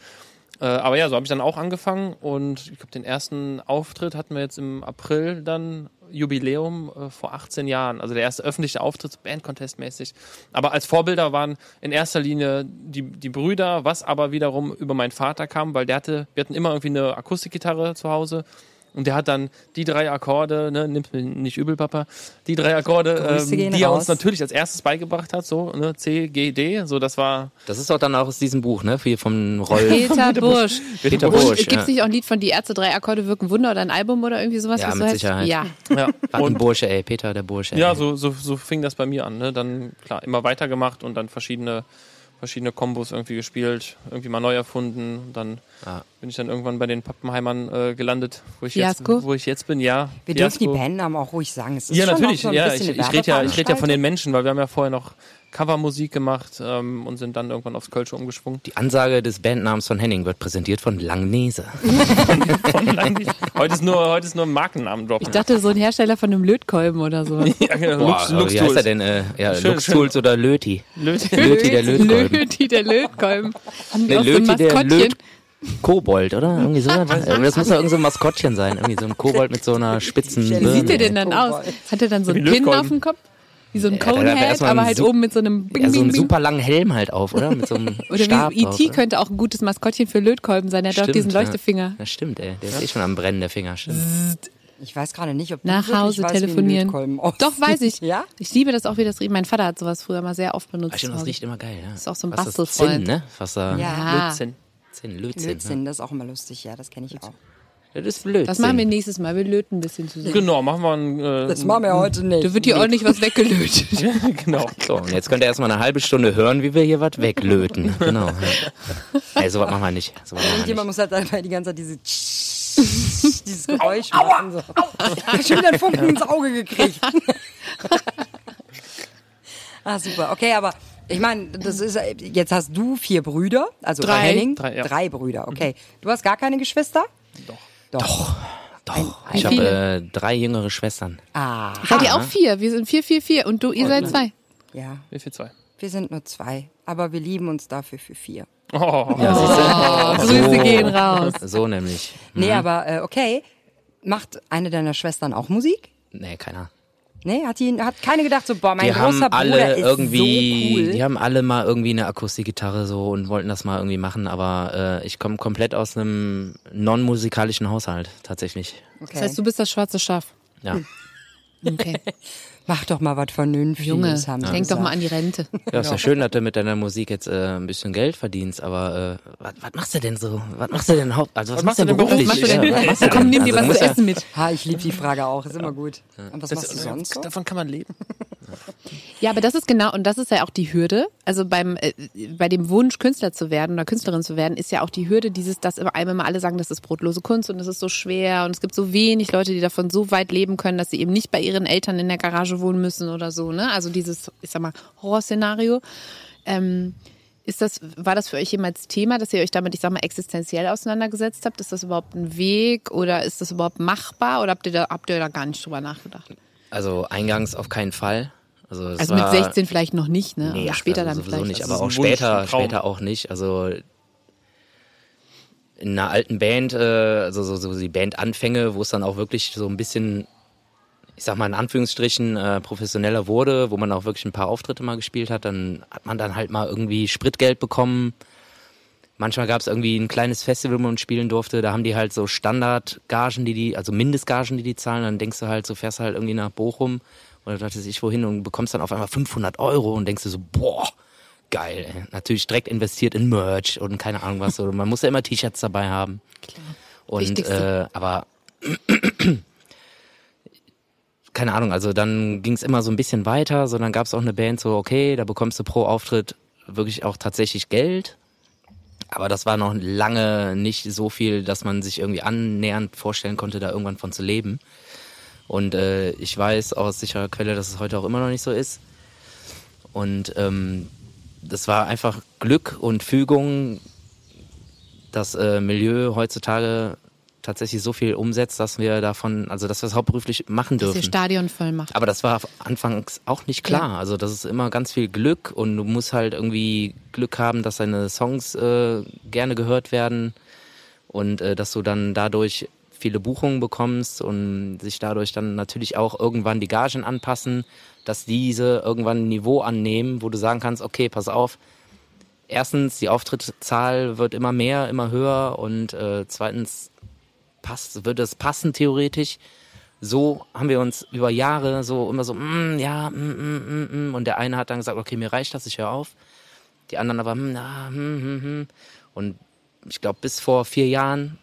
Äh, aber ja, so habe ich dann auch angefangen und ich glaube, den ersten Auftritt hatten wir jetzt im April dann Jubiläum äh, vor 18 Jahren. Also der erste öffentliche Auftritt, Bandcontest-mäßig. Aber als Vorbilder waren in erster Linie die, die Brüder, was aber wiederum über meinen Vater kam, weil der hatte, wir hatten immer irgendwie eine Akustikgitarre zu Hause. Und der hat dann die drei Akkorde, ne, nimmt mir nicht übel, Papa, die drei Akkorde, ähm, die er raus. uns natürlich als erstes beigebracht hat, so, ne, C, G, D, so, das war, Das ist doch dann auch aus diesem Buch, ne? Wie vom Roll. Peter Busch. Peter Und Busch. Gibt es Ja. nicht auch ein Lied von Die Ärzte, drei Akkorde wirken Wunder oder ein Album oder irgendwie sowas? Ja, was mit so heißt? Sicherheit. Ja. ja. Und, Bursche, ey. Peter, der Bursche. ja, ey. so, so, so fing das bei mir an, ne, dann, klar, immer weitergemacht und dann verschiedene, verschiedene Kombos irgendwie gespielt, irgendwie mal neu erfunden, und dann Ja. bin ich dann irgendwann bei den Pappenheimern äh, gelandet, wo ich jetzt, wo ich jetzt bin, ja. Wir dürfen die. Bandnamen auch ruhig sagen. Es ist Ja, schon natürlich. Auch so ein ja, ich, ich rede ja, ich rede ja von den Menschen, weil wir haben ja vorher noch Covermusik gemacht ähm, und sind dann irgendwann aufs Kölsche umgeschwungen. Die Ansage des Bandnamens von Henning wird präsentiert von Langnese. heute ist nur, heute ist nur ein Markennamen droppen. Ich dachte, so ein Hersteller von einem Lötkolben oder so. ja, genau. Boah, Lux, Lux wie heißt er Tools. denn? Äh, ja, Schön, Lux schön. Tools oder Löti? Löti. Löti der Lötkolben. Löti, der Lötkolben. Haben Nee, auch so ein Löti der Maskottchen? Löt Kobold, oder? Irgendwie so. Das muss doch irgend so ein Maskottchen sein. Irgendwie so ein Kobold mit so einer spitzen Wie sieht der denn dann aus? Hat er dann so einen Pin Lötkolben. auf dem Kopf? Wie so ein der Conehead, erstmal aber halt oben mit so einem Bing, Ja, so einen Bing. super langen Helm halt auf, oder? Mit so einem Oder Stab wie E.T. könnte auch ein gutes Maskottchen für Lötkolben sein. Er hat auch Stimmt, diesen ja. Leuchtefinger. Ja, stimmt, ey. Der ist eh schon am Brennen, der Finger. Stimmt. Ich weiß gerade nicht, ob du Nach Hause weißt, wie ein telefonieren. Doch, weiß ich. Ja? Ich liebe das auch, wie das riecht. Mein Vater hat sowas früher mal sehr oft benutzt. Ah, stimmt, das riecht immer geil, ja. Ist auch so ein das? Bastelfreund. Zinn, ne? Was da? Ja. Lötzinn. Zinn, Lötzinn. Lötzinn, das ist auch immer lustig, ja, das kenne ich auch. Das ist Blödsinn. Das machen wir nächstes Mal. Wir löten ein bisschen zusammen. Genau, machen wir ein. Äh, Das machen wir heute nicht. Da wird hier ordentlich was weggelötet. genau. So, und jetzt könnt ihr erstmal eine halbe Stunde hören, wie wir hier was weglöten. Genau. Ja. Ey, sowas machen wir nicht. So was machen wir Irgendjemand nicht. muss halt einfach die ganze Zeit diese dieses Geräusch machen. So. Schon wieder einen Funken ins Auge gekriegt. ah, super. Okay, aber ich meine, das ist jetzt hast du vier Brüder, also Drei. Henning Drei, ja. drei Brüder. Okay, du hast gar keine Geschwister? Doch. Doch. Doch, Wie ich habe äh, drei jüngere Schwestern. Ah, Seid ihr auch vier? Wir sind vier, vier, vier. Und du, ihr seid zwei. ja. Wie viel zwei? Wir sind nur zwei, aber wir lieben uns dafür für vier. Oh, Ja, siehst du? Oh, Grüße gehen raus. So nämlich. Nee, aber äh, okay. Macht eine deiner Schwestern auch Musik? Nee, keiner. Nee, hat die hat keine gedacht so, boah, mein Die großer haben Bruder alle ist irgendwie, so cool. die haben alle mal irgendwie eine Akustikgitarre so und wollten das mal irgendwie machen, aber äh, ich komme komplett aus einem non-musikalischen Haushalt, tatsächlich. okay. Das heißt, du bist das schwarze Schaf. Ja. Okay. Mach doch mal was Vernünftiges, Junge, haben sie denk doch mal an die Rente. Ja, ist ja schön, dass du mit deiner Musik jetzt äh, ein bisschen Geld verdienst, aber äh, was, was machst du denn so? Was machst du denn haupt? Also was, machst machst du du denn denn beruflich? beruflich? Ja, Was was machst du Komm, denn? nimm dir Also, was zu ja- essen mit. Ha, ich liebe die Frage auch, ist immer gut. Und was machst du sonst so? Davon kann man leben. Ja, aber das ist genau, und das ist ja auch die Hürde. Also beim, äh, bei dem Wunsch, Künstler zu werden oder Künstlerin zu werden, ist ja auch die Hürde dieses, dass immer einem immer alle sagen, das ist brotlose Kunst und es ist so schwer und es gibt so wenig Leute, die davon so weit leben können, dass sie eben nicht bei ihren Eltern in der Garage wohnen müssen oder so, ne? Also dieses, ich sag mal, Horrorszenario. Ähm, ist das, war das für euch jemals Thema, dass ihr euch damit, ich sag mal, existenziell auseinandergesetzt habt? Ist das überhaupt ein Weg oder ist das überhaupt machbar oder habt ihr da, habt ihr da gar nicht drüber nachgedacht? Also eingangs auf keinen Fall. Also, Also mit war, 16 vielleicht noch nicht, ne? Nee, aber später also dann vielleicht. nicht, aber auch später, später auch nicht. Also in einer alten Band, äh, also so, so die Bandanfänge, wo es dann auch wirklich so ein bisschen, ich sag mal in Anführungsstrichen, äh, professioneller wurde, wo man auch wirklich ein paar Auftritte mal gespielt hat, dann hat man dann halt mal irgendwie Spritgeld bekommen. Manchmal gab es irgendwie ein kleines Festival, wo man spielen durfte. Da haben die halt so Standardgagen, die die, also Mindestgagen, die die zahlen. Dann denkst du halt, so fährst du halt irgendwie nach Bochum oder weiß ich wohin und bekommst dann auf einmal 500 Euro und denkst du so, boah, geil. Ey. Natürlich direkt investiert in Merch und keine Ahnung was. Oder man muss ja immer T-Shirts dabei haben. Und Wichtigste. äh, aber keine Ahnung, also dann ging es immer so ein bisschen weiter, so dann gab es auch eine Band, so okay, da bekommst du pro Auftritt wirklich auch tatsächlich Geld. Aber das war noch lange nicht so viel, dass man sich irgendwie annähernd vorstellen konnte, da irgendwann von zu leben. Und äh, ich weiß aus sicherer Quelle, dass es heute auch immer noch nicht so ist. Und ähm, das war einfach Glück und Fügung, das äh, Milieu heutzutage tatsächlich so viel umsetzt, dass wir davon, also dass wir es hauptberuflich machen dass ihr dürfen. Stadion voll macht. Aber das war anfangs auch nicht klar. Ja. Also das ist immer ganz viel Glück und du musst halt irgendwie Glück haben, dass deine Songs äh, gerne gehört werden und äh, dass du dann dadurch viele Buchungen bekommst und sich dadurch dann natürlich auch irgendwann die Gagen anpassen, dass diese irgendwann ein Niveau annehmen, wo du sagen kannst, okay, pass auf, erstens, die Auftrittszahl wird immer mehr, immer höher und äh, zweitens passt, wird es passen theoretisch. So haben wir uns über Jahre so immer so, mm, ja, mm, mm, mm, mm. und der eine hat dann gesagt, okay, mir reicht das, ich höre auf. Die anderen aber, mm, na, hm, hm, hm. und ich glaube, bis vor vier Jahren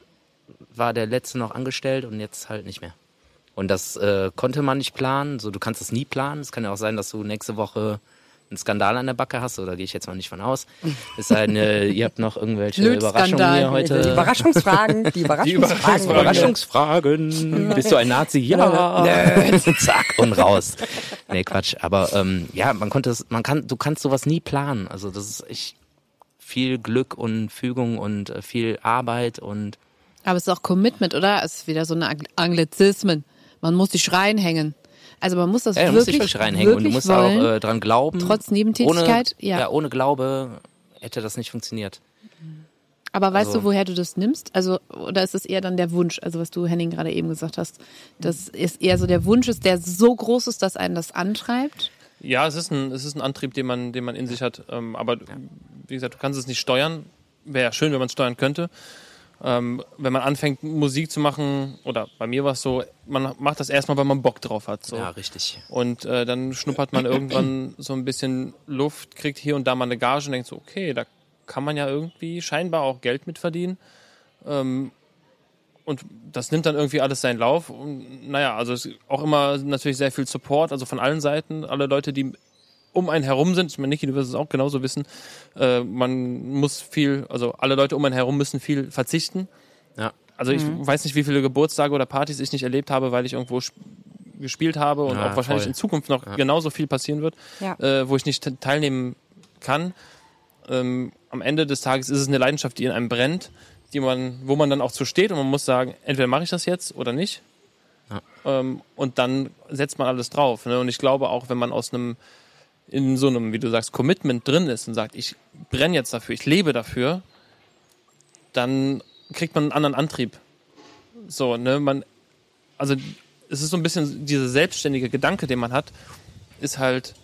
war der letzte noch angestellt und jetzt halt nicht mehr. Und das äh, konnte man nicht planen. So, du kannst es nie planen. Es kann ja auch sein, dass du nächste Woche einen Skandal an der Backe hast, oder gehe ich jetzt mal nicht von aus. Es sei denn, äh, ihr habt noch irgendwelche. Überraschungen hier Die heute. Überraschungsfragen, die Überraschungsfragen. Überraschungsfragen. Bist du ein Nazi? Ja. Zack und raus. Nee, Quatsch. Aber ähm, ja, man konnte es, man kann, du kannst sowas nie planen. Also das ist echt viel Glück und Fügung und äh, viel Arbeit und Aber es ist auch Commitment, oder? Es ist wieder so eine Ang- Anglizismen. Man muss sich reinhängen. Also man muss das Ja, wirklich, wirklich reinhängen und du wirklich musst wollen. auch äh, dran glauben. Trotz Nebentätigkeit, ohne, ja. ja. Ohne Glaube hätte das nicht funktioniert. Aber weißt Also- du, woher du das nimmst? Also, oder ist es eher dann der Wunsch, also was du Henning gerade eben gesagt hast, dass es eher so der Wunsch ist, der so groß ist, dass einen das antreibt? Ja, es ist ein, es ist ein Antrieb, den man, den man in sich hat. Ähm, aber wie gesagt, du kannst es nicht steuern. Wäre ja schön, wenn man es steuern könnte. Ähm, wenn man anfängt, Musik zu machen, oder bei mir war es so, man macht das erstmal, weil man Bock drauf hat. So. Ja, richtig. Und äh, dann schnuppert man irgendwann so ein bisschen Luft, kriegt hier und da mal eine Gage und denkt so, okay, da kann man ja irgendwie scheinbar auch Geld mit verdienen. Ähm, und das nimmt dann irgendwie alles seinen Lauf. Und naja, also es ist auch immer natürlich sehr viel Support, also von allen Seiten, alle Leute, die um einen herum sind. Ich meine, Niki, du wirst es auch genauso wissen. Äh, man muss viel, also alle Leute um einen herum müssen viel verzichten. Ja. Also ich weiß nicht, wie viele Geburtstage oder Partys ich nicht erlebt habe, weil ich irgendwo sp- gespielt habe und Ja, auch wahrscheinlich voll. in Zukunft noch genauso viel passieren wird, Ja. äh, wo ich nicht te- teilnehmen kann. Ähm, am Ende des Tages ist es eine Leidenschaft, die in einem brennt, die man, wo man dann auch zu steht und man muss sagen, entweder mache ich das jetzt oder nicht. Ähm, und dann setzt man alles drauf. Ne? Und ich glaube auch, wenn man aus einem in so einem, wie du sagst, Commitment drin ist und sagt, ich brenne jetzt dafür, ich lebe dafür, dann kriegt man einen anderen Antrieb. So, ne, man, also es ist so ein bisschen dieser selbstständige Gedanke, den man hat, ist halt,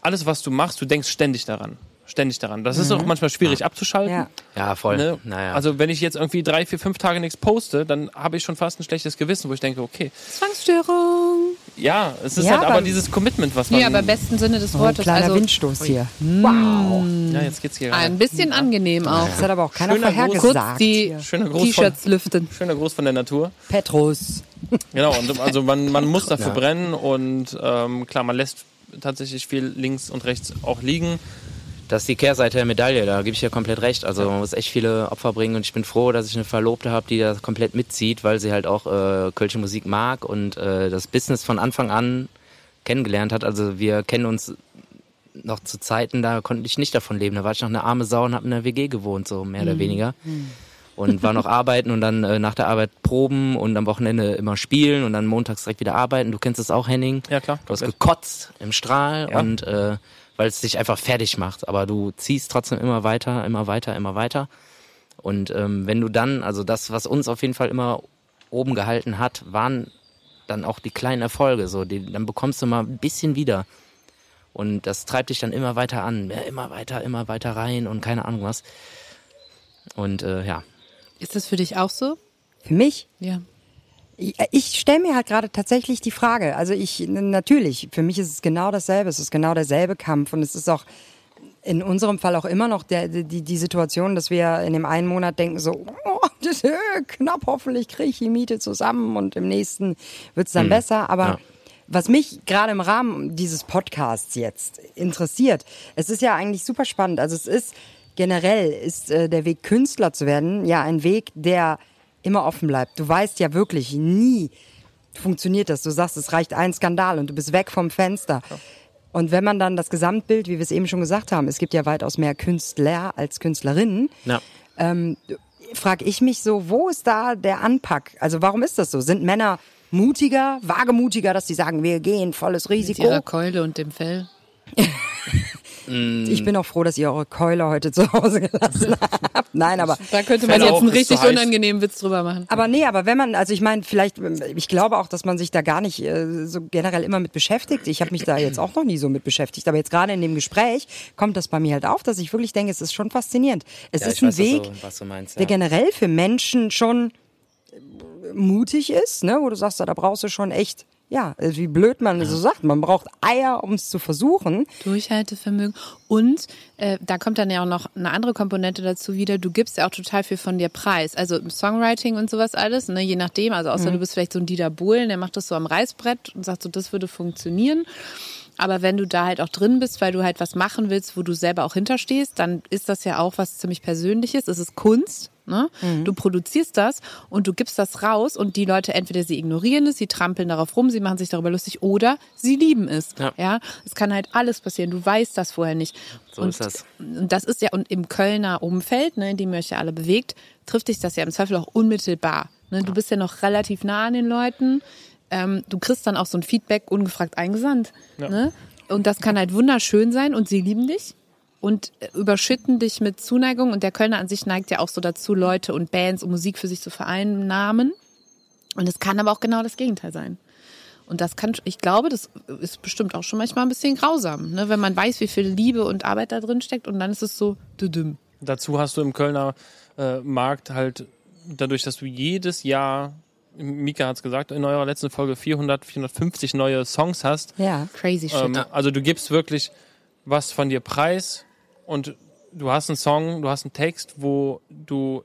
alles, was du machst, du denkst ständig daran. Ständig daran. Das ist auch manchmal schwierig abzuschalten. Ja. Ja, voll. Ne? Naja. Also wenn ich jetzt irgendwie drei, vier, fünf Tage nichts poste, dann habe ich schon fast ein schlechtes Gewissen, wo ich denke, okay, Zwangsstörung. ja, es ist Ja, halt aber aber- dieses Commitment, was man. Ja, aber im besten Sinne des Oh, ein Wortes. kleiner also Windstoß hier. ja, jetzt geht's hier ein rein. bisschen angenehm auch. Das hat aber auch keiner Schöner Gruß. vorhergesagt. Kurz die hier. Schöner Gruß, von, T-Shirts lüften. schöner Gruß von der Natur. Petrus. Genau, und also man, man muss dafür brennen und ähm, klar, man lässt tatsächlich viel links und rechts auch liegen. Das ist die Kehrseite der Medaille, da gebe ich dir komplett recht. Also man muss echt viele Opfer bringen und ich bin froh, dass ich eine Verlobte habe, die das komplett mitzieht, weil sie halt auch äh, kölsche Musik mag und äh, das Business von Anfang an kennengelernt hat. Also wir kennen uns noch zu Zeiten, da konnte ich nicht davon leben. Da war ich noch eine arme Sau und habe in einer WG gewohnt, so mehr oder weniger. Und war noch arbeiten und dann äh, nach der Arbeit proben und am Wochenende immer spielen und dann montags direkt wieder arbeiten. Du kennst es auch, Henning. Ja, klar. Du hast gekotzt im Strahl Ja. und äh, weil es dich einfach fertig macht. Aber du ziehst trotzdem immer weiter, immer weiter, immer weiter. Und ähm, wenn du dann, also das, was uns auf jeden Fall immer oben gehalten hat, waren dann auch die kleinen Erfolge. So, die, dann bekommst du mal ein bisschen wieder. Und das treibt dich dann immer weiter an. Ja, immer weiter, immer weiter rein und keine Ahnung was. Und äh, ja. Ist das für dich auch so? Für mich? Ja. Ich, stelle mir halt gerade tatsächlich die Frage. Also ich, natürlich, für mich ist es genau dasselbe. Es ist genau derselbe Kampf und es ist auch in unserem Fall auch immer noch der, die, die Situation, dass wir in dem einen Monat denken so, oh, das ist äh, knapp, hoffentlich kriege ich die Miete zusammen und im nächsten wird es dann besser. Aber Ja. was mich gerade im Rahmen dieses Podcasts jetzt interessiert, es ist ja eigentlich super spannend. Also es ist generell ist äh, der Weg Künstler zu werden ja ein Weg, der immer offen bleibt. Du weißt ja wirklich nie funktioniert das. Du sagst, es reicht ein Skandal und du bist weg vom Fenster. Und wenn man dann das Gesamtbild, wie wir es eben schon gesagt haben, es gibt ja weitaus mehr Künstler als Künstlerinnen, ja. frage ich mich so, wo ist da der Anpack? Also warum ist das so? Sind Männer mutiger, wagemutiger, dass sie sagen, wir gehen volles Mit Risiko? ihrer Keule und dem Fell. Ich bin auch froh, dass ihr eure Keule heute zu Hause gelassen habt. Nein, aber Da könnte man jetzt einen richtig unangenehmen Witz drüber machen. Aber nee, aber wenn man, also ich meine, vielleicht, ich glaube auch, dass man sich da gar nicht äh, so generell immer mit beschäftigt. Ich habe mich da jetzt auch noch nie so mit beschäftigt, aber jetzt gerade in dem Gespräch kommt das bei mir halt auf, dass ich wirklich denke, es ist schon faszinierend. Es ja ist ein weiß, Weg, was du, was du meinst. der Ja. generell für Menschen schon mutig ist, ne, wo du sagst, da brauchst du schon echt, ja, äh, wie blöd man so sagt, man braucht Eier, um es zu versuchen. Durchhaltevermögen. Und äh, da kommt dann ja auch noch eine andere Komponente dazu wieder. Du gibst ja auch total viel von dir preis. Also im Songwriting und sowas alles, ne, je nachdem. Also außer du bist vielleicht so ein Dieter Bohlen, der macht das so am Reißbrett und sagt so, das würde funktionieren. Aber wenn du da halt auch drin bist, weil du halt was machen willst, wo du selber auch hinterstehst, dann ist das ja auch was ziemlich Persönliches. Es ist Kunst. Ne? Mhm. Du produzierst das und du gibst das raus und die Leute entweder sie ignorieren es, sie trampeln darauf rum, sie machen sich darüber lustig oder sie lieben es. Ja. Ja, es kann halt alles passieren. Du weißt das vorher nicht. So und, ist das. Und das ist ja und im Kölner Umfeld, ne, in dem ihr euch ja alle bewegt, trifft dich das ja im Zweifel auch unmittelbar. Ne? Du bist ja noch relativ nah an den Leuten. Ähm, du kriegst dann auch so ein Feedback ungefragt eingesandt. Ne? Und das kann halt wunderschön sein und sie lieben dich und äh, überschütten dich mit Zuneigung. Und der Kölner an sich neigt ja auch so dazu, Leute und Bands und Musik für sich zu vereinnahmen. Und es kann aber auch genau das Gegenteil sein. Und das kann, ich glaube, das ist bestimmt auch schon manchmal ein bisschen grausam, ne? wenn man weiß, wie viel Liebe und Arbeit da drin steckt und dann ist es so düdüm. Dazu hast du im Kölner äh, Markt halt, dadurch, dass du jedes Jahr, Mika hat es gesagt, in eurer letzten Folge 400, 450 neue Songs hast. Ja. Crazy shit. Ähm, also du gibst wirklich was von dir preis und du hast einen Song, du hast einen Text, wo du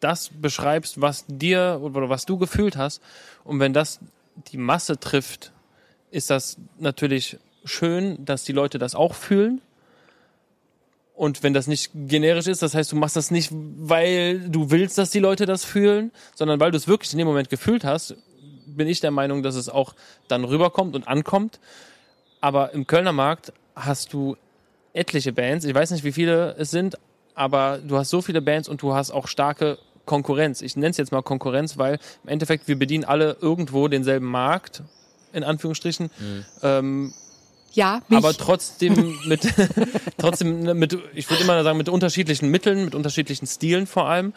das beschreibst, was dir oder was du gefühlt hast. Und wenn das die Masse trifft, ist das natürlich schön, dass die Leute das auch fühlen. Und wenn das nicht generisch ist, das heißt, du machst das nicht, weil du willst, dass die Leute das fühlen, sondern weil du es wirklich in dem Moment gefühlt hast, bin ich der Meinung, dass es auch dann rüberkommt und ankommt. Aber im Kölner Markt hast du etliche Bands. Ich weiß nicht, wie viele es sind, aber du hast so viele Bands und du hast auch starke Konkurrenz. Ich nenne es jetzt mal Konkurrenz, weil im Endeffekt wir bedienen alle irgendwo denselben Markt, in Anführungsstrichen. Ähm, ja, mich. aber trotzdem mit trotzdem ne, mit ich würde immer sagen mit unterschiedlichen Mitteln, mit unterschiedlichen Stilen vor allem,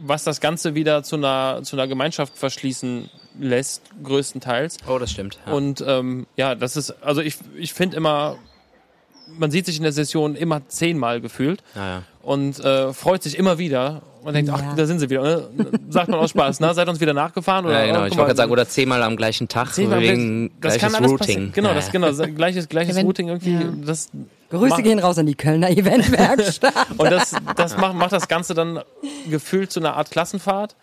was das Ganze wieder zu einer zu einer Gemeinschaft verschließen lässt größtenteils. Oh, das stimmt. Ja. Und ähm, ja, das ist also ich ich finde immer man sieht sich in der Session immer zehnmal gefühlt ja, ja. und äh, freut sich immer wieder und denkt, Ja. ach, da sind sie wieder. Ne? Sagt man aus Spaß, ne? Seid uns wieder nachgefahren? Oder, ja, genau. oh, Ich wollte gerade sagen, oder zehnmal am gleichen Tag, zehnmal wegen das gleiches kann alles Routing. passieren. Genau, ja, das genau, das gleiches gleiches Ja, wenn- Routing irgendwie. ja. Das Grüße macht- gehen raus an die Kölner Eventwerkstatt. Und das, das macht, macht das Ganze dann gefühlt zu einer Art Klassenfahrt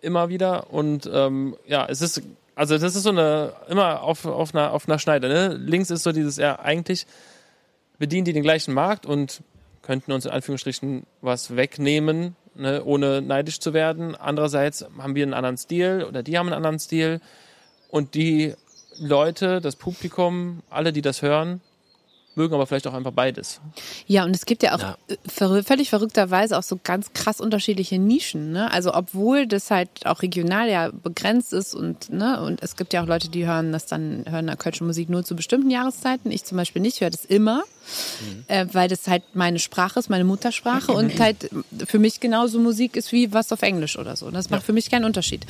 immer wieder. Und ähm, ja, es ist, also das ist so eine, immer auf, auf, einer, auf einer Schneide. Ne? Links ist so dieses, ja, eigentlich bedienen die den gleichen Markt und könnten uns in Anführungsstrichen was wegnehmen, ne, ohne neidisch zu werden. Andererseits haben wir einen anderen Stil oder die haben einen anderen Stil. Und die Leute, das Publikum, alle, die das hören, mögen aber vielleicht auch einfach beides. Ja, und es gibt ja auch Ja. äh, verrü- völlig verrückterweise auch so ganz krass unterschiedliche Nischen. Ne? Also obwohl das halt auch regional ja begrenzt ist und ne und es gibt ja auch Leute, die hören das dann hören da kölsche Musik nur zu bestimmten Jahreszeiten. Ich zum Beispiel nicht, höre das immer, äh, weil das halt meine Sprache ist, meine Muttersprache und halt für mich genauso Musik ist wie was auf Englisch oder so. Das macht für mich keinen Unterschied.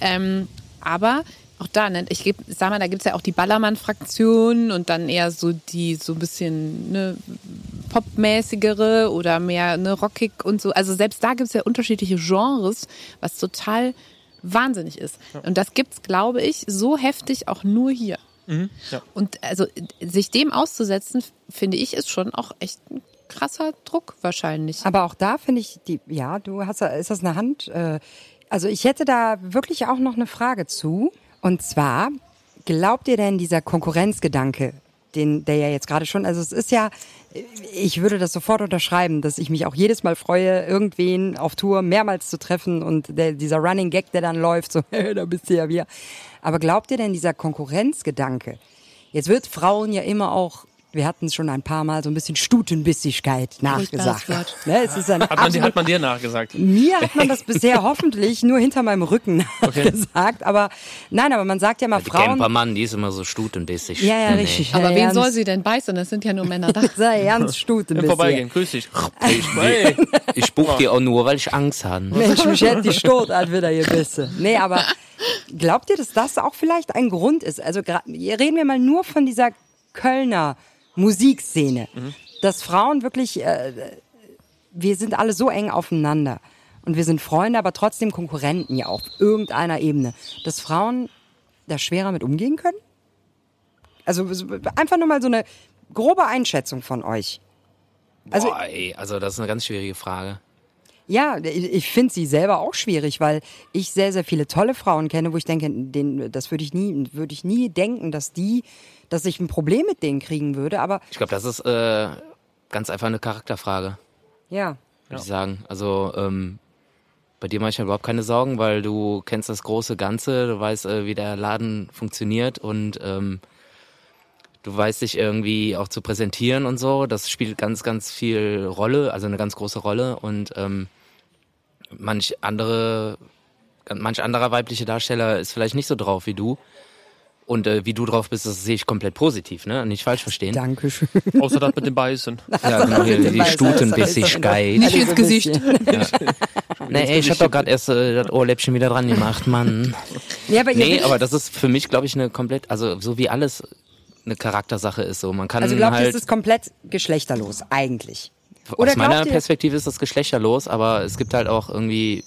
Ähm, aber auch da, ne, ich geb, sag mal, da gibt's ja auch die Ballermann-Fraktion und dann eher so die so ein bisschen ne, popmäßigere oder mehr ne, rockig und so. Also selbst da gibt's ja unterschiedliche Genres, was total wahnsinnig ist. Und das gibt's, glaube ich, so heftig auch nur hier. ja. Und also sich dem auszusetzen, finde ich, ist schon auch echt ein krasser Druck wahrscheinlich. Aber auch da finde ich, die, ja, du hast, da- ist das eine Hand? Äh, also ich hätte da wirklich auch noch eine Frage zu. Und zwar, glaubt ihr denn dieser Konkurrenzgedanke, den, der ja jetzt gerade schon, also es ist ja, ich würde das sofort unterschreiben, dass ich mich auch jedes Mal freue, irgendwen auf Tour mehrmals zu treffen und der, dieser Running Gag, der dann läuft, so, da bist du ja wieder. Aber glaubt ihr denn dieser Konkurrenzgedanke? Jetzt wird Frauen ja immer auch, wir hatten es schon ein paar Mal, so ein bisschen Stutenbissigkeit nachgesagt. Ne, es ist ein Hat man, hat man dir nachgesagt? mir hat man das bisher hoffentlich nur hinter meinem Rücken gesagt, aber nein, aber man sagt ja mal Die Frauen. Campermann, die ist immer so stutenbissig. Ja, ja, Nee. richtig. Aber ja, wen ernst, soll sie denn beißen? Das sind ja nur Männer da. Sei ernst Stuten Im Vorbeigehen, grüß dich. Hey. Ich spuck dir auch nur, weil ich Angst habe. Mensch, mich hätte die Stot an wieder gebissen. Nee, aber glaubt ihr, dass das auch vielleicht ein Grund ist? Also reden wir mal nur von dieser Kölner Musikszene, dass Frauen wirklich, äh, wir sind alle so eng aufeinander und wir sind Freunde, aber trotzdem Konkurrenten ja auf irgendeiner Ebene, dass Frauen da schwerer mit umgehen können? Also so- einfach nur mal so eine grobe Einschätzung von euch. Also- Boah, ey, also das ist eine ganz schwierige Frage. Ja, ich finde sie selber auch schwierig, weil ich sehr, sehr viele tolle Frauen kenne, wo ich denke, den, das würde ich nie, würde ich nie denken, dass die, dass ich ein Problem mit denen kriegen würde. Aber Ich glaube, das ist äh, ganz einfach eine Charakterfrage, ja, würde ich sagen. Also ähm, bei dir mache ich mir überhaupt keine Sorgen, weil du kennst das große Ganze, du weißt, äh, wie der Laden funktioniert und ähm, du weißt dich irgendwie auch zu präsentieren und so. Das spielt ganz, ganz viel Rolle, also eine ganz große Rolle und ähm, manch andere, manch anderer weibliche Darsteller ist vielleicht nicht so drauf wie du. Und äh, wie du drauf bist, das sehe ich komplett positiv, ne? Nicht falsch verstehen. danke schön. Außer das mit dem Beißen. Ja, genau, hier, die Stutenbissigkeit. Nicht ins Gesicht. Nee, ey, ich hab doch gerade erst äh, das Ohrläppchen wieder dran gemacht, Mann. Ja, aber Nee, aber das ist für mich, glaube ich, eine komplett, also so wie alles eine Charaktersache ist so. Man kann also glaubt ihr, halt, es ist komplett geschlechterlos, eigentlich? aus Oder meiner glaubt ihr- Perspektive ist das geschlechterlos, aber es gibt halt auch irgendwie,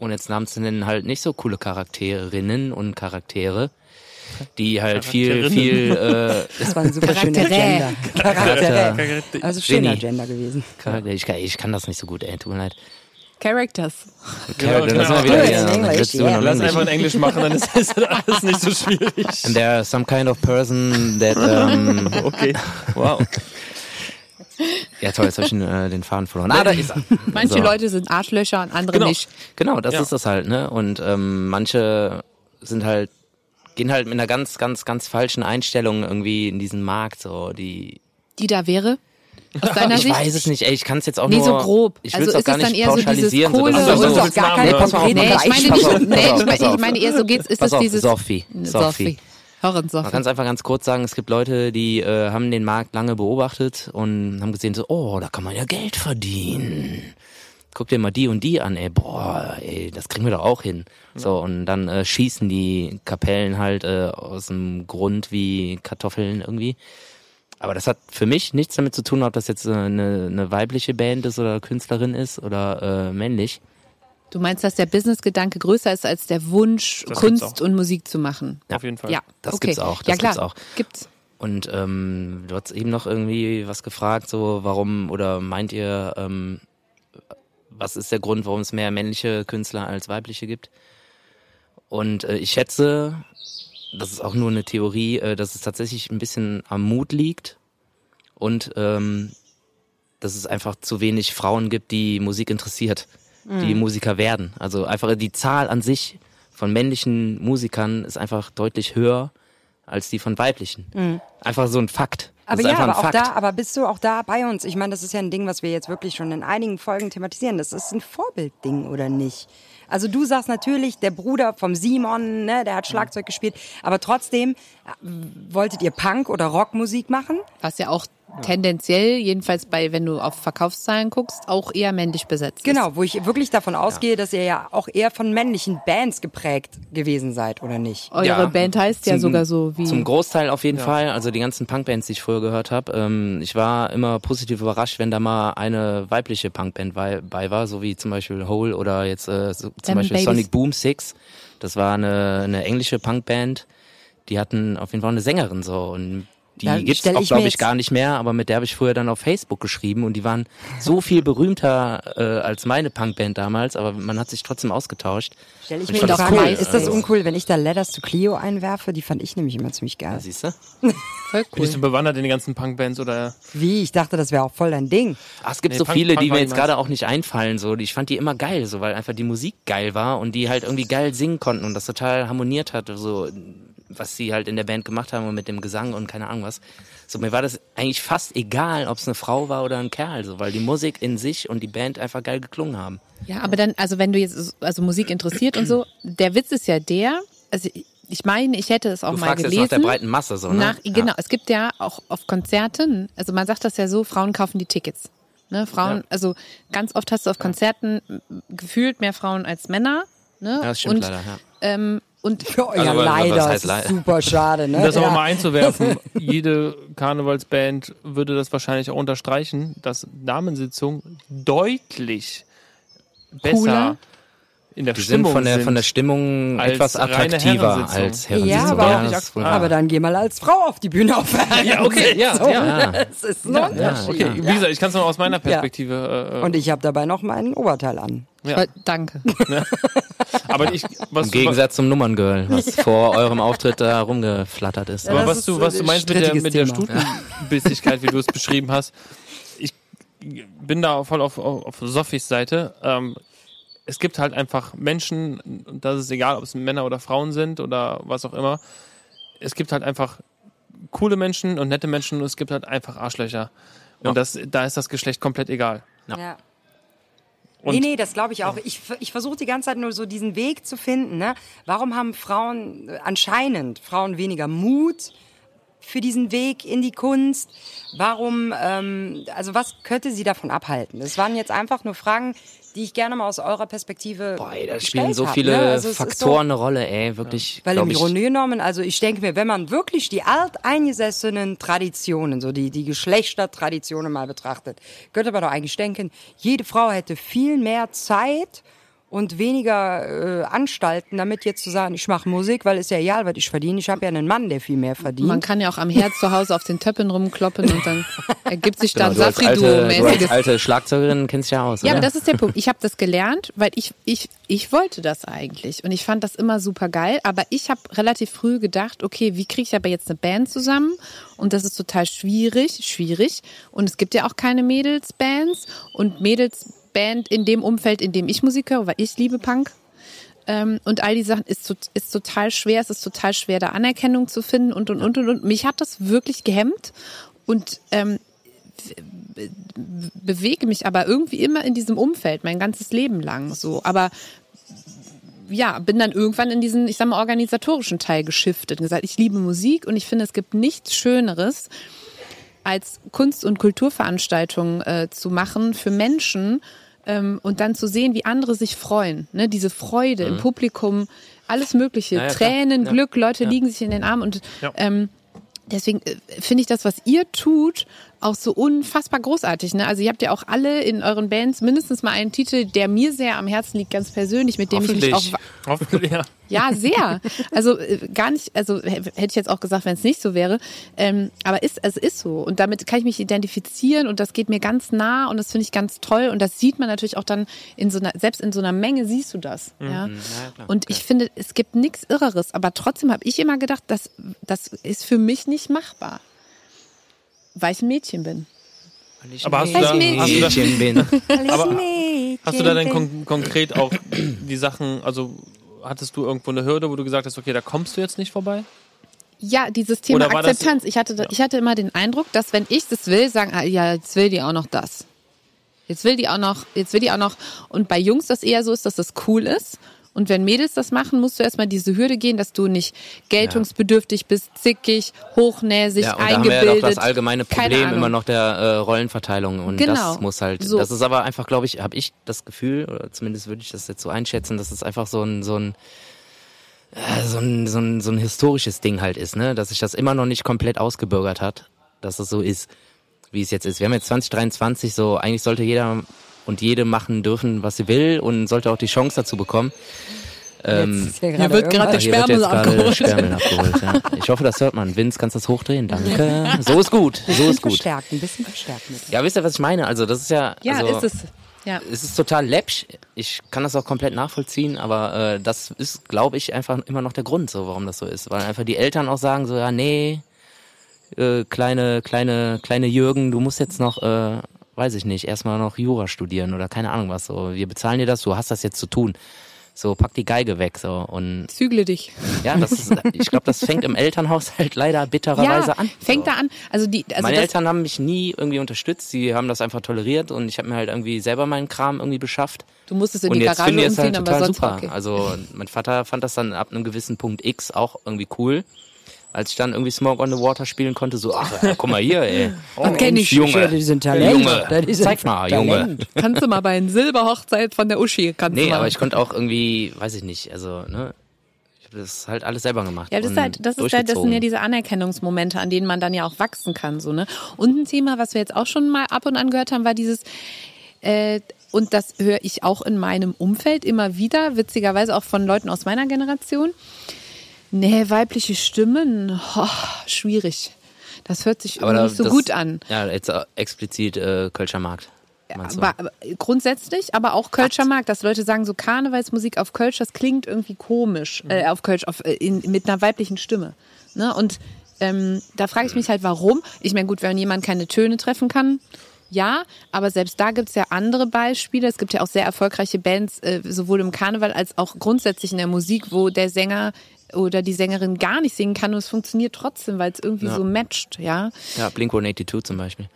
ohne jetzt Namen zu nennen, halt nicht so coole Charakterinnen und Charaktere, die halt viel, viel, äh, Das war ein super schöner. Gender. Charaktere. Also schöner Genie. Gender gewesen. Charakter- ich, kann, ich kann das nicht so gut, ey, tut mir leid. Characters. Genau, das genau. wieder Dann English, yeah. Lass Englisch. einfach in Englisch machen, dann ist, das alles nicht so schwierig. And there's some kind of person that, um, Okay, wow. ja toll, jetzt habe ich äh, den Faden verloren. Ah, da ist er. Manche So. Leute sind Arschlöcher und andere Genau. nicht. Genau, das Ja. ist das halt, ne? Und ähm, manche sind halt, gehen halt mit einer ganz, ganz, ganz falschen Einstellung irgendwie in diesen Markt, so die. Die da wäre? Aus deiner Ich Sicht? weiß es nicht, ey, ich kann es jetzt auch Nee, nur. so grob. Ich Also will es auch ist gar es dann nicht eher so dieses. Kohle- das ist du so, willst gar keine auf, Nee, ich meine auf, nicht, pass nee, ich, auf, meine- pass ich auf. meine eher so geht's, ist Pass es auf, dieses Sophie, Sophie. Sophie. Hören Man Sophie. kann es einfach ganz kurz sagen, es gibt Leute, die äh, haben den Markt lange beobachtet und haben gesehen, so, oh, da kann man ja Geld verdienen. Guck dir mal die und die an, ey, boah, ey, das kriegen wir doch auch hin. So, und dann äh, schießen die Kapellen halt äh, aus dem Grund wie Kartoffeln irgendwie. Aber das hat für mich nichts damit zu tun, ob das jetzt äh, eine, eine weibliche Band ist oder Künstlerin ist oder äh, männlich. Du meinst, dass der Businessgedanke größer ist als der Wunsch, Das Kunst und Musik zu machen? Auf jeden Fall. Ja, Das okay. gibt's auch, ja das klar, gibt's auch. Gibt's. Und ähm, du hast eben noch irgendwie was gefragt, so warum oder meint ihr, ähm, was ist der Grund, warum es mehr männliche Künstler als weibliche gibt? Und äh, ich schätze, das ist auch nur eine Theorie, äh, dass es tatsächlich ein bisschen am Mut liegt und ähm, dass es einfach zu wenig Frauen gibt, die Musik interessiert, die Musiker werden. Also einfach die Zahl an sich von männlichen Musikern ist einfach deutlich höher als die von weiblichen. Einfach so ein Fakt. Aber ja, aber auch Fakt. da, aber bist du auch da bei uns? Ich meine, das ist ja ein Ding, was wir jetzt wirklich schon in einigen Folgen thematisieren. Das ist ein Vorbildding, oder nicht? Also du sagst natürlich, der Bruder vom Simon, ne, der hat Schlagzeug gespielt, aber trotzdem äh, wolltet ihr Punk oder Rockmusik machen? Was ja auch tendenziell, jedenfalls bei, wenn du auf Verkaufszahlen guckst, auch eher männlich besetzt ist. Genau, wo ich wirklich davon ausgehe, dass ihr ja auch eher von männlichen Bands geprägt gewesen seid, oder nicht? Eure Ja, Band heißt ja zum- sogar so wie. Zum Großteil auf jeden Fall. Also die ganzen Punkbands, die ich früher gehört habe. Ähm, ich war immer positiv überrascht, wenn da mal eine weibliche Punkband bei, bei war, so wie zum Beispiel Hole oder jetzt äh, so, zum Beispiel Babies. Sonic Boom Six. Das war eine, eine englische Punkband. Die hatten auf jeden Fall eine Sängerin so und die Da gibt's auch, ich glaube ich, gar nicht mehr, aber mit der habe ich früher dann auf Facebook geschrieben und die waren so viel berühmter äh, als meine Punkband damals, aber man hat sich trotzdem ausgetauscht. Stell ich Und mir Frage, cool. ist das Also, uncool, wenn ich da Letters to Clio einwerfe? Die fand ich nämlich immer ziemlich geil. Siehst du? Voll cool. Bist du bewandert in die ganzen Punkbands oder? Wie? Ich dachte, das wäre auch voll dein Ding. Ah, es gibt Nee, so Punk- viele, Punk die mir jetzt gerade auch nicht einfallen. So, ich fand die immer geil, so weil einfach die Musik geil war und die halt irgendwie geil singen konnten und das total harmoniert hat, so was sie halt in der Band gemacht haben und mit dem Gesang und keine Ahnung was. So mir war das eigentlich fast egal, ob es eine Frau war oder ein Kerl, so weil die Musik in sich und die Band einfach geil geklungen haben. Ja, aber dann, also wenn du jetzt also Musik interessiert und so, der Witz ist ja der, also ich meine, ich hätte es auch Du mal fragst gelesen. jetzt nach der breiten Masse so, ne? Nach, Ja. Genau, es gibt ja auch auf Konzerten, also man sagt das ja so, Frauen kaufen die Tickets. Ne, Frauen, Ja. also ganz oft hast du auf Konzerten gefühlt mehr Frauen als Männer. Ne? Ja, das stimmt und, leider, ja. Ähm, und Oh, ja, Also, leider. heißt das ist leider? super schade, ne? Um das aber ja. mal einzuwerfen, jede Karnevalsband würde das wahrscheinlich auch unterstreichen, dass Damensitzung deutlich besser Cooler? In der Die sind Stimmung von der, sind. von der Stimmung als etwas attraktiver als Herrensitzung. Ja, aber- Ja, Nicht wahr. Aber dann geh mal als Frau auf die Bühne auf Ja, okay, ja, So, ja. Das ist ein Unterschied. Okay, wie gesagt, ich kann es nur aus meiner Perspektive. Äh, Und ich habe dabei noch mein Oberteil an. Ja. Äh, Danke. aber ich, was, Im Gegensatz zum Nummerngirl, was vor eurem Auftritt da rumgeflattert ist. Aber was ist du, was du meinst mit der, mit der. Stutenbissigkeit, wie du es beschrieben hast, ich bin da voll auf, auf, auf Sophies Seite. Ähm, es gibt halt einfach Menschen, und das ist egal, ob es Männer oder Frauen sind oder was auch immer. Es gibt halt einfach coole Menschen und nette Menschen und es gibt halt einfach Arschlöcher. Und Ja. das, da ist das Geschlecht komplett egal. Ja. Und nee, nee, das glaube ich auch. Ich, ich versuche die ganze Zeit nur so diesen Weg zu finden. Ne? Warum haben Frauen äh, anscheinend Frauen weniger Mut für diesen Weg in die Kunst? Warum, ähm, also was könnte sie davon abhalten? Das waren jetzt einfach nur Fragen, die ich gerne mal aus eurer Perspektive Boah, ey, da spielen so hab, viele ne? Also Faktoren So, eine Rolle, ey, wirklich. weil im Grunde genommen, also ich denke mir, wenn man wirklich die alteingesessenen Traditionen, so die, die Geschlechtertraditionen mal betrachtet, könnte man doch eigentlich denken, jede Frau hätte viel mehr Zeit und weniger äh, Anstalten, damit jetzt zu sagen, ich mache Musik, weil es ja egal, was ich verdiene. Ich habe ja einen Mann, der viel mehr verdient. Man kann ja auch am Herd zu Hause auf den Töppen rumkloppen und dann ergibt sich da Genau, du als alte, du als Safri-Duo-mäßiges. alte Schlagzeugerin kennst ja aus, Ja, oder? aber das ist der Punkt. Ich habe das gelernt, weil ich, ich, ich wollte das eigentlich. Und ich fand das immer super geil. Aber ich habe relativ früh gedacht, okay, wie kriege ich aber jetzt eine Band zusammen? Und das ist total schwierig, schwierig. Und es gibt ja auch keine Mädelsbands. Und Mädelsband in dem Umfeld, in dem ich Musik höre, weil ich liebe Punk. Ähm, und all die Sachen ist, ist total schwer. Es ist total schwer, da Anerkennung zu finden und, und, und, und, und. Mich hat das wirklich gehemmt. Und ähm, bewege mich aber irgendwie immer in diesem Umfeld, mein ganzes Leben lang so. Aber ja, bin dann irgendwann in diesen, ich sag mal, organisatorischen Teil geschiftet und gesagt, ich liebe Musik und ich finde, es gibt nichts Schöneres, als Kunst- und Kulturveranstaltungen äh, zu machen für Menschen ähm, und dann zu sehen, wie andere sich freuen. Ne? Diese Freude im Publikum, alles Mögliche, Ja, ja, klar. Tränen, Ja. Glück, Leute liegen sich in den Armen und ähm, deswegen äh, finde ich das, was ihr tut, auch so unfassbar großartig. Ne? Also ihr habt ja auch alle in euren Bands mindestens mal einen Titel, der mir sehr am Herzen liegt, ganz persönlich, mit dem ich mich auch Hoffentlich, ja. ja, sehr. Also äh, gar nicht, also hätte ich jetzt auch gesagt, wenn es nicht so wäre. Ähm, aber ist, es ist so. Und damit kann ich mich identifizieren und das geht mir ganz nah und das finde ich ganz toll. Und das sieht man natürlich auch dann in so einer, selbst in so einer Menge siehst du das. Ja? Und ich finde, es gibt nichts Irreres, aber trotzdem habe ich immer gedacht, das, das ist für mich nicht machbar. Weil ich ein Mädchen bin. Aber hast du da, Mädchen. hast du da, Mädchen bin. aber hast du da denn kon konkret auch die Sachen, also hattest du irgendwo eine Hürde, wo du gesagt hast, okay, da kommst du jetzt nicht vorbei? Ja, dieses Thema war das- Akzeptanz. Ich hatte, ich hatte immer den Eindruck, dass wenn ich das will, sagen, ah, ja, jetzt will die auch noch das. Jetzt will die auch noch, jetzt will die auch noch. Und bei Jungs das eher so ist, dass das cool ist. Und wenn Mädels das machen, musst du erstmal diese Hürde gehen, dass du nicht geltungsbedürftig bist, zickig, hochnäsig, Ja, und da haben eingebildet. wir ja doch das allgemeine Problem immer noch der äh, Rollenverteilung und Genau. das muss halt, So. das ist aber einfach, glaube ich, habe ich das Gefühl, oder zumindest würde ich das jetzt so einschätzen, dass es einfach so ein, so ein, äh, so ein, so ein, so ein historisches Ding halt ist, ne, dass sich das immer noch nicht komplett ausgebürgert hat, dass es so ist, wie es jetzt ist. Wir haben jetzt 2023 so, eigentlich sollte jeder und jede machen dürfen, was sie will und sollte auch die Chance dazu bekommen. Ähm, hier wird gerade der gerade abgeholt. Sperrmüll abgeholt. Ja. Ich hoffe, das hört man. Vince, kannst du das hochdrehen? Danke. So ist gut. So ist gut. verstärkt, ein bisschen verstärkt mit. Ja, wisst ihr, was ich meine? Also, das ist ja. Ja, also, ist es. Ja. Es ist total läppsch. Ich kann das auch komplett nachvollziehen, aber äh, das ist, glaube ich, einfach immer noch der Grund, so warum das so ist. Weil einfach die Eltern auch sagen so, ja, nee, äh, kleine, kleine, kleine Jürgen, du musst jetzt noch, äh, weiß ich nicht, erstmal noch Jura studieren oder keine Ahnung was. So, wir bezahlen dir das, du hast das jetzt zu tun. So, pack die Geige weg. So und Zügle dich. ja, das ist, ich glaube, das fängt im Elternhaushalt leider bittererweise Ja, an. fängt so. da an. Also die, also Meine Eltern haben mich nie irgendwie unterstützt, sie haben das einfach toleriert und ich habe mir halt irgendwie selber meinen Kram irgendwie beschafft. du musstest in und die jetzt Garage umziehen, halt aber sonst super. okay. Also mein Vater fand das dann ab einem gewissen Punkt X auch irgendwie cool. Als ich dann irgendwie Smoke on the Water spielen konnte, so, ach, ja, guck mal hier, ey. Oh, kenn ich. Junge, Die sind Talent. Junge, Das ist zeig mal, Junge. Talent. Kannst du mal bei einer Silberhochzeit von der Uschi, kannst du Nee, mal. aber ich konnte auch irgendwie, weiß ich nicht, also, ne, ich habe das halt alles selber gemacht. Ja, das ist und halt, das ist halt, das sind ja diese Anerkennungsmomente, an denen man dann ja auch wachsen kann, so, ne? Und ein Thema, was wir jetzt auch schon mal ab und an gehört haben, war dieses, äh, und das höre ich auch in meinem Umfeld immer wieder, witzigerweise auch von Leuten aus meiner Generation. Nee, weibliche Stimmen, oh, schwierig. Das hört sich da- nicht so das- gut an. Ja, jetzt explizit äh, Kölscher Markt. Aber, aber grundsätzlich, aber auch Kölscher Markt, dass Leute sagen, so Karnevalsmusik auf Kölsch, das klingt irgendwie komisch, äh, auf Kölsch, auf, äh, in, mit einer weiblichen Stimme. Ne? Und ähm, da frage ich mich halt, warum. Ich meine, gut, wenn jemand keine Töne treffen kann, ja, aber selbst da gibt es ja andere Beispiele. Es gibt ja auch sehr erfolgreiche Bands, äh, sowohl im Karneval als auch grundsätzlich in der Musik, wo der Sänger oder die Sängerin gar nicht singen kann und es funktioniert trotzdem, weil es irgendwie Ja. so matcht, ja. Ja, Blink-182 zum Beispiel.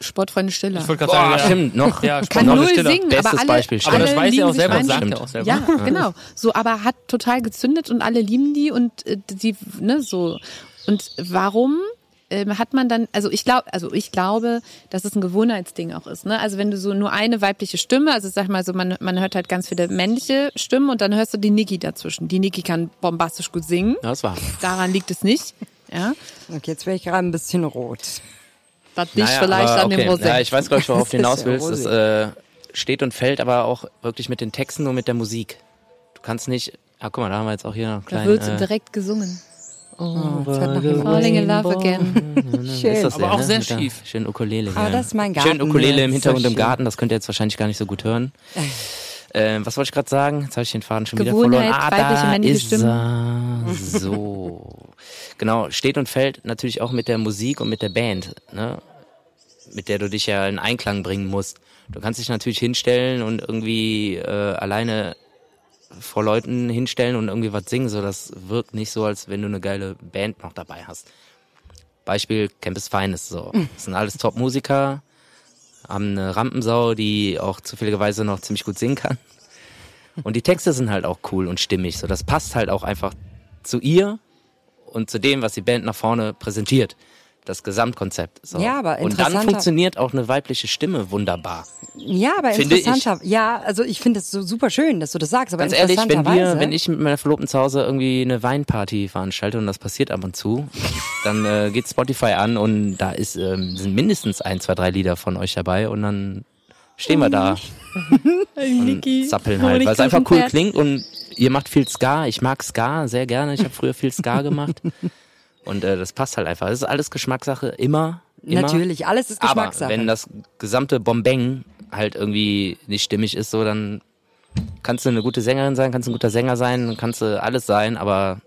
Sportfreunde Stiller. Ich wollte gerade sagen, ja. stimmt, noch. Ja, kann Noch null Stiller. singen, aber Bestes alle, Beispiel, Aber alle das weiß er lieben auch selber, rein. sagt Stimmt. er auch selber. Ja, genau. So, aber hat total gezündet und alle lieben die und äh, die, ne, so. Und warum ähm, hat man dann, also ich glaube, also ich glaube, dass es ein Gewohnheitsding auch ist. Ne? Also wenn du so nur eine weibliche Stimme, also sag mal so, man, man hört halt ganz viele männliche Stimmen und dann hörst du die Niki dazwischen. Die Niki kann bombastisch gut singen. Das war. Daran liegt es nicht. Ja. Okay, jetzt wäre ich gerade ein bisschen rot. Das liegt Naja, vielleicht aber an dem okay. Rosé. Ja, ich weiß, glaube ich, worauf du hinaus willst. Das Rosé. äh, steht und fällt aber auch wirklich mit den Texten und mit der Musik. Du kannst nicht. Ah, guck mal, da haben wir jetzt auch hier noch da einen wird kleinen. Äh, direkt gesungen. Oh, dem Falling in love again. Schön. ist das Aber auch ne? sehr schief. Schönen Ukulele. Ja. das ist mein Schön Garten, Ukulele ne? im So Hintergrund im schön. Garten, das könnt ihr jetzt wahrscheinlich gar nicht so gut hören. Ähm, was wollte ich gerade sagen? Jetzt habe ich den Faden schon wieder verloren. Ah, da ist er. So. genau, steht und fällt natürlich auch mit der Musik und mit der Band, ne? mit der du dich ja in Einklang bringen musst. Du kannst dich natürlich hinstellen und irgendwie äh, alleine vor Leuten hinstellen und irgendwie was singen, so das wirkt nicht so, als wenn du eine geile Band noch dabei hast. Beispiel Campus Feines, so. Das sind alles Top-Musiker, haben eine Rampensau, die auch zufälligerweise noch ziemlich gut singen kann. Und die Texte sind halt auch cool und stimmig, so. Das passt halt auch einfach zu ihr und zu dem, was die Band nach vorne präsentiert. Das Gesamtkonzept. So. Ja, aber Und dann funktioniert auch eine weibliche Stimme wunderbar. Ja, aber Finde ich. interessanter. Ja, also ich finde es so super schön, dass du das sagst. Aber Ganz ehrlich, wenn wir, interessanterweise- wenn ich mit meiner Verlobten zu Hause irgendwie eine Weinparty veranstalte und das passiert ab und zu, dann äh, geht Spotify an und da ist, ähm, sind mindestens ein, zwei, drei Lieder von euch dabei und dann stehen wir da und zappeln halt, weil es einfach cool klingt und ihr macht viel Ska. Ich mag Ska sehr gerne. Ich habe früher viel Ska gemacht und äh, das passt halt einfach. Das ist alles Geschmackssache, immer. immer. Natürlich, alles ist Aber Geschmackssache. wenn das gesamte Bombeng halt irgendwie nicht stimmig ist, so dann kannst du eine gute Sängerin sein, kannst du ein guter Sänger sein, kannst du alles sein, aber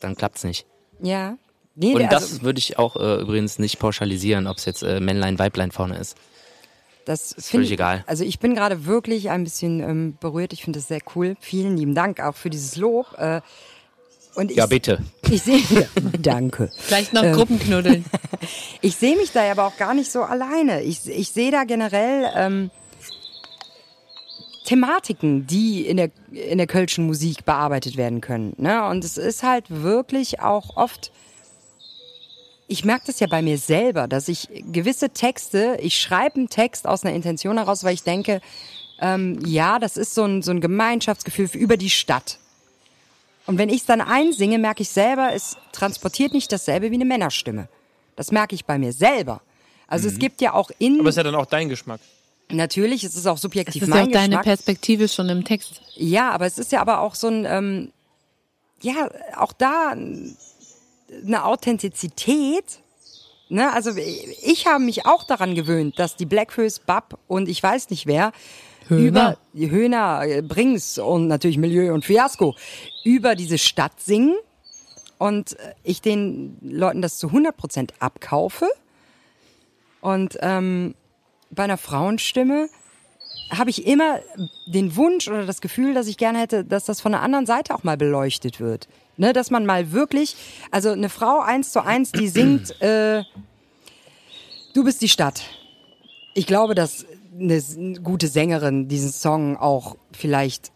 dann klappt's nicht. ja. Nee, Und also, das würde ich auch äh, übrigens nicht pauschalisieren, ob es jetzt äh, Männlein, Weiblein vorne ist. Das Ist völlig ich- egal. Also ich bin gerade wirklich ein bisschen ähm, berührt. Ich finde das sehr cool. Vielen lieben Dank auch für dieses Lob. Äh, und ich, Ja, bitte. Ich sehe, danke. Vielleicht noch Ähm. Gruppenknuddeln. Ich sehe mich da aber auch gar nicht so alleine. Ich, ich sehe da generell ähm, Thematiken, die in der, in der kölschen Musik bearbeitet werden können. Ne? Und es ist halt wirklich auch oft, ich merke das ja bei mir selber, dass ich gewisse Texte, ich schreibe einen Text aus einer Intention heraus, weil ich denke, ähm, ja, das ist so ein, so ein Gemeinschaftsgefühl über die Stadt. Und wenn ich es dann einsinge, merke ich selber, es transportiert nicht dasselbe wie eine Männerstimme. Das merke ich bei mir selber. Also es gibt ja auch in, Aber ist ja dann auch dein Geschmack. natürlich, es ist auch Das subjektiv ist ja auch mein deine Geschmack. Perspektive schon im Text. Ja, aber es ist ja aber auch so ein, ähm, ja, auch da eine Authentizität. Ne? Also ich habe mich auch daran gewöhnt, dass die Blackfoes, Bab und ich weiß nicht wer über Höhner, äh, Brings und natürlich Milieu und Fiasco über diese Stadt singen und äh, ich den Leuten das zu 100% abkaufe. Und ähm, bei einer Frauenstimme habe ich immer den Wunsch oder das Gefühl, dass ich gerne hätte, dass das von der anderen Seite auch mal beleuchtet wird. Ne, dass man mal wirklich, also eine Frau eins zu eins, die singt, äh, du bist die Stadt. Ich glaube, dass eine gute Sängerin diesen Song auch vielleicht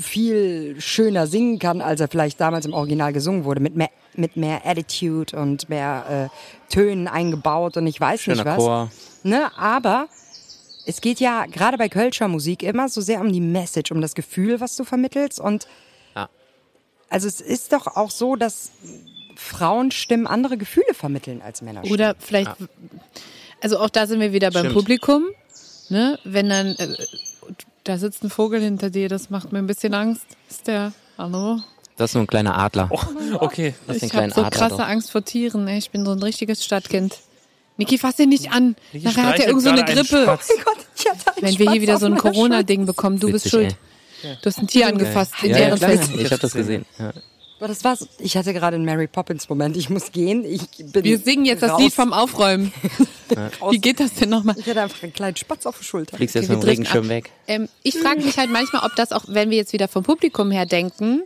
viel schöner singen kann, als er vielleicht damals im Original gesungen wurde, mit mehr, mit mehr Attitude und mehr äh, Tönen eingebaut und ich weiß nicht Schöner was. Chor. Ne, aber es geht ja gerade bei Kölscher Musik immer so sehr um die Message, um das Gefühl, was du vermittelst. Und Ja. also es ist doch auch so, dass Frauenstimmen andere Gefühle vermitteln als Männerstimmen. Oder vielleicht, also auch da sind wir wieder beim Stimmt. Publikum. Ne, wenn dann, äh, da sitzt ein Vogel hinter dir, das macht mir ein bisschen Angst. Ist der, hallo? Das ist nur ein kleiner Adler. Okay. das ist ein Ich habe so Adler. krasse doch. Angst vor Tieren, ey. ich bin so ein richtiges Stadtkind. Niki, fass ihn nicht an. Niki Nachher hat er streichelt irgend so eine Grippe. Spatz. Gott, ich hatte einen Wenn wir hier wieder so ein Corona-Ding bekommen, du bist Witzig, schuld. ey. Du hast ein Tier angefasst in Ja, ja. Ich habe das gesehen. Ja. Aber das war's. Ich hatte gerade einen Mary Poppins Moment. Ich muss gehen. Ich bin Wir singen jetzt das raus. Lied vom Aufräumen. Wie geht das denn nochmal? Ich hatte einfach einen kleinen Spatz auf der Schulter. Fliegst jetzt Okay, mit dem Regenschirm weg. Ähm, ich frage mich halt manchmal, ob das auch, wenn wir jetzt wieder vom Publikum her denken,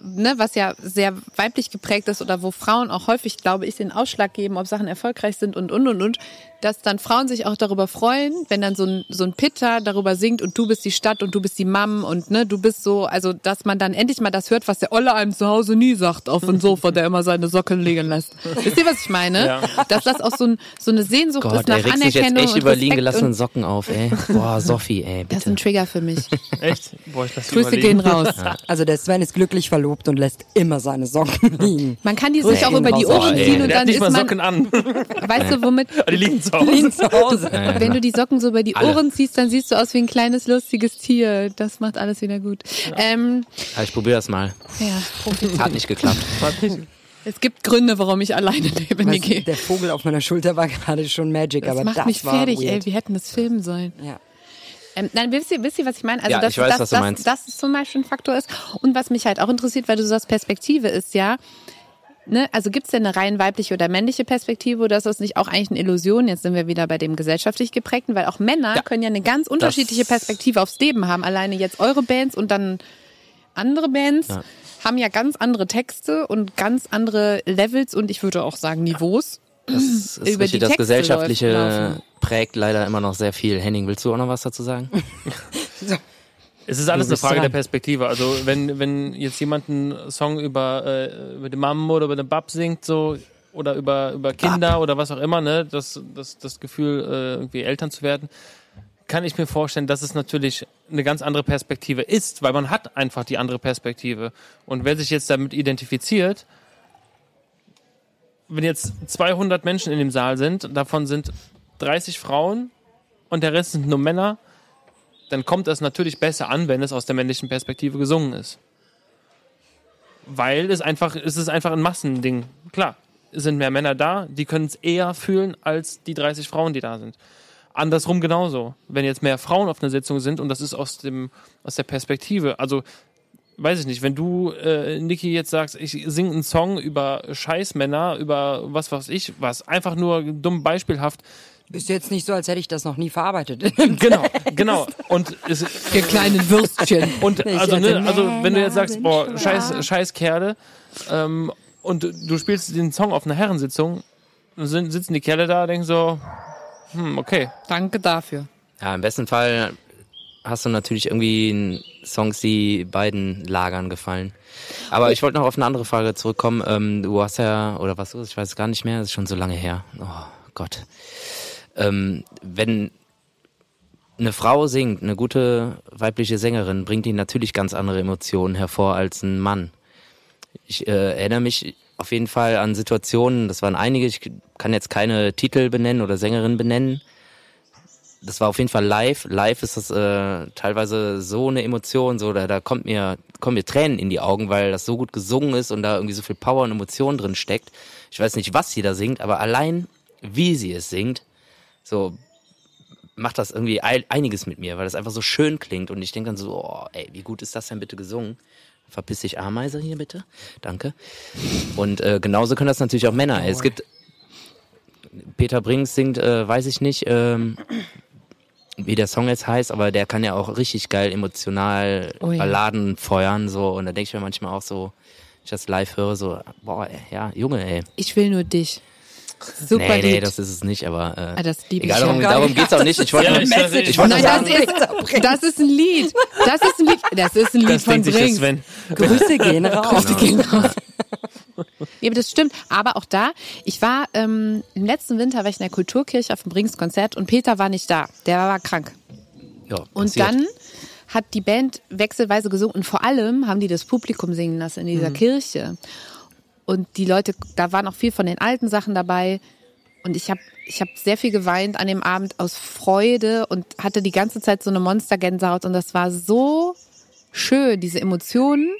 ne, was ja sehr weiblich geprägt ist oder wo Frauen auch häufig, glaube ich, den Ausschlag geben, ob Sachen erfolgreich sind und und und und, dass dann Frauen sich auch darüber freuen, wenn dann so ein, so ein Pitter darüber singt und du bist die Stadt und du bist die Mam und ne, du bist so, also dass man dann endlich mal das hört, was der Olle einem zu Hause nie sagt auf dem Sofa, der immer seine Socken liegen lässt. Wisst ihr, was ich meine? Ja. Dass das auch so, ein, so eine Sehnsucht Gott, ist nach er regt sich jetzt Anerkennung echt und über liegen gelassenen Socken auf, ey. Boah, Sophie, ey, Das ist bitte. ein Trigger für mich. Echt? Boah, ich lass Grüße überlegen. gehen raus. Also der Sven ist glücklich verlobt und lässt immer seine Socken liegen. Man kann die sich Grüße auch über die. Ohren Oh, ey. ziehen und Der hat dann nicht ist mal man, Socken an. weißt du, womit, Die liegen zu Hause. Zu Hause. wenn du die Socken so über die Alle. Ohren ziehst, dann siehst du aus wie ein kleines, lustiges Tier. Das macht alles wieder gut. Ähm, Ja, ich probiere das mal. ja, Hat nicht geklappt. es gibt Gründe, warum ich alleine lebe, Niki. der Vogel auf meiner Schulter war gerade schon Magic, Das aber macht das mich war fertig, ey. weird. Wir hätten das filmen sollen. Ja. Ähm, nein, wisst ihr, wisst ihr, was ich meine? Also, Ja, dass, ich weiß, dass, was dass es zum Beispiel ein Faktor ist. Und was mich halt auch interessiert, weil du sagst, Perspektive ist ja, ne, also gibt es denn eine rein weibliche oder männliche Perspektive oder ist das nicht auch eigentlich eine Illusion? Jetzt sind wir wieder bei dem gesellschaftlich geprägten, weil auch Männer Ja. können ja eine ganz unterschiedliche Perspektive aufs Leben haben. Alleine jetzt eure Bands und dann andere Bands Ja. haben ja ganz andere Texte und ganz andere Levels und ich würde auch sagen Niveaus. Das ist Über die richtig, das Texte Gesellschaftliche laufen. prägt leider immer noch sehr viel. Henning, willst du auch noch was dazu sagen? Es ist alles eine Frage der dran. Perspektive. Also wenn, wenn jetzt jemand einen Song über, äh, über die Mom oder über den Bab singt, so oder über, über Kinder oder was auch immer, ne, das, das, das Gefühl, äh, irgendwie Eltern zu werden, kann ich mir vorstellen, dass es natürlich eine ganz andere Perspektive ist, weil man hat einfach die andere Perspektive. Und wer sich jetzt damit identifiziert, wenn jetzt 200 Menschen in dem Saal sind, davon sind 30 Frauen und der Rest sind nur Männer, dann kommt es natürlich besser an, wenn es aus der männlichen Perspektive gesungen ist. Weil es einfach, es ist einfach ein Massending. Klar, es sind mehr Männer da, die können es eher fühlen als die 30 Frauen, die da sind. Andersrum genauso. Wenn jetzt mehr Frauen auf einer Sitzung sind und das ist aus dem, aus der Perspektive, also weiß ich nicht, wenn du, äh, Niki, jetzt sagst, ich singe einen Song über Scheißmänner, über was weiß ich, was, einfach nur dumm beispielhaft, Ist jetzt nicht so, als hätte ich das noch nie verarbeitet. genau, genau. Und es, Ihr kleinen Würstchen. Und also, ne, also wenn du jetzt sagst, boah, scheiß, scheiß Kerle, ähm, und du spielst den Song auf einer Herrensitzung, dann sind, sitzen die Kerle da, denken so, hm, okay. Danke dafür. Ja, im besten Fall hast du natürlich irgendwie Songs, die beiden Lagern gefallen. Aber ich wollte noch auf eine andere Frage zurückkommen. Ähm, du hast ja, oder was ist, ich weiß gar nicht mehr, das ist schon so lange her. Oh Gott. Ähm, wenn eine Frau singt, eine gute weibliche Sängerin, bringt die natürlich ganz andere Emotionen hervor als ein Mann. Ich äh, erinnere mich auf jeden Fall an Situationen, das waren einige, ich kann jetzt keine Titel benennen oder Sängerin benennen, das war auf jeden Fall live. Live ist das äh, teilweise so eine Emotion, so da, da kommt mir kommen mir Tränen in die Augen, weil das so gut gesungen ist und da irgendwie so viel Power und Emotion drin steckt. Ich weiß nicht, was sie da singt, aber allein wie sie es singt, so macht das irgendwie ei- einiges mit mir, weil das einfach so schön klingt und ich denke dann so, oh, ey, wie gut ist das denn bitte gesungen? Verpiss dich Ameise hier bitte, danke. Und äh, genauso können das natürlich auch Männer. Es gibt Peter Brinks singt, äh, weiß ich nicht, ähm, wie der Song jetzt heißt, aber der kann ja auch richtig geil emotional Oh ja. Balladen feuern so und da denke ich mir manchmal auch so, wenn ich das live höre, so, boah, ey, ja, Junge, ey. Ich will nur dich. Super nee, nee, Lied. das ist es nicht, aber äh, Ah, das liebe ich egal, ja. darum, darum geht's auch nicht. Ich wollte Ja, nur- ich ich wollte nur Nein, sagen, das ist, das ist ein Lied. Das ist ein Lied. Das ist ein Lied Das von Brings. Sven. Grüße gehen raus. Grüße gehen raus. Ja, aber das stimmt. Aber auch da, ich war ähm, im letzten Winter war ich in der Kulturkirche auf dem Brings-Konzert und Peter war nicht da. Der war krank. ja, Und dann hat die Band wechselweise gesungen und vor allem haben die das Publikum singen lassen in dieser Kirche. Und die Leute, da waren auch viel von den alten Sachen dabei. Und ich habe ich hab sehr viel geweint an dem Abend aus Freude und hatte die ganze Zeit so eine Monstergänsehaut und das war so schön, diese Emotionen.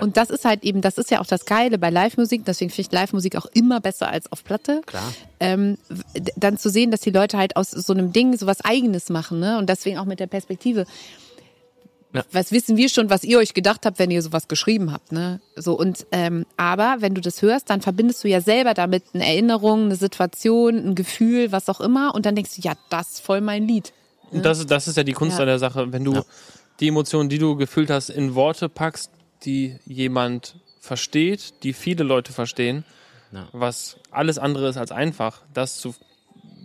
Und das ist halt eben, das ist ja auch das Geile bei Live-Musik, deswegen finde ich Live-Musik auch immer besser als auf Platte. Klar. Ähm, dann zu sehen, dass die Leute halt aus so einem Ding so was Eigenes machen, ne? Und deswegen auch mit der Perspektive. Ja. Was wissen wir schon, was ihr euch gedacht habt, wenn ihr sowas geschrieben habt, ne? So und ähm, aber wenn du das hörst, dann verbindest du ja selber damit eine Erinnerung, eine Situation, ein Gefühl, was auch immer, und dann denkst du, ja, das ist voll mein Lied. Und das, ist- das ist ja die Kunst Ja. an der Sache, wenn du die Emotionen, die du gefühlt hast, in Worte packst, die jemand versteht, die viele Leute verstehen, Ja. was alles andere ist als einfach, das zu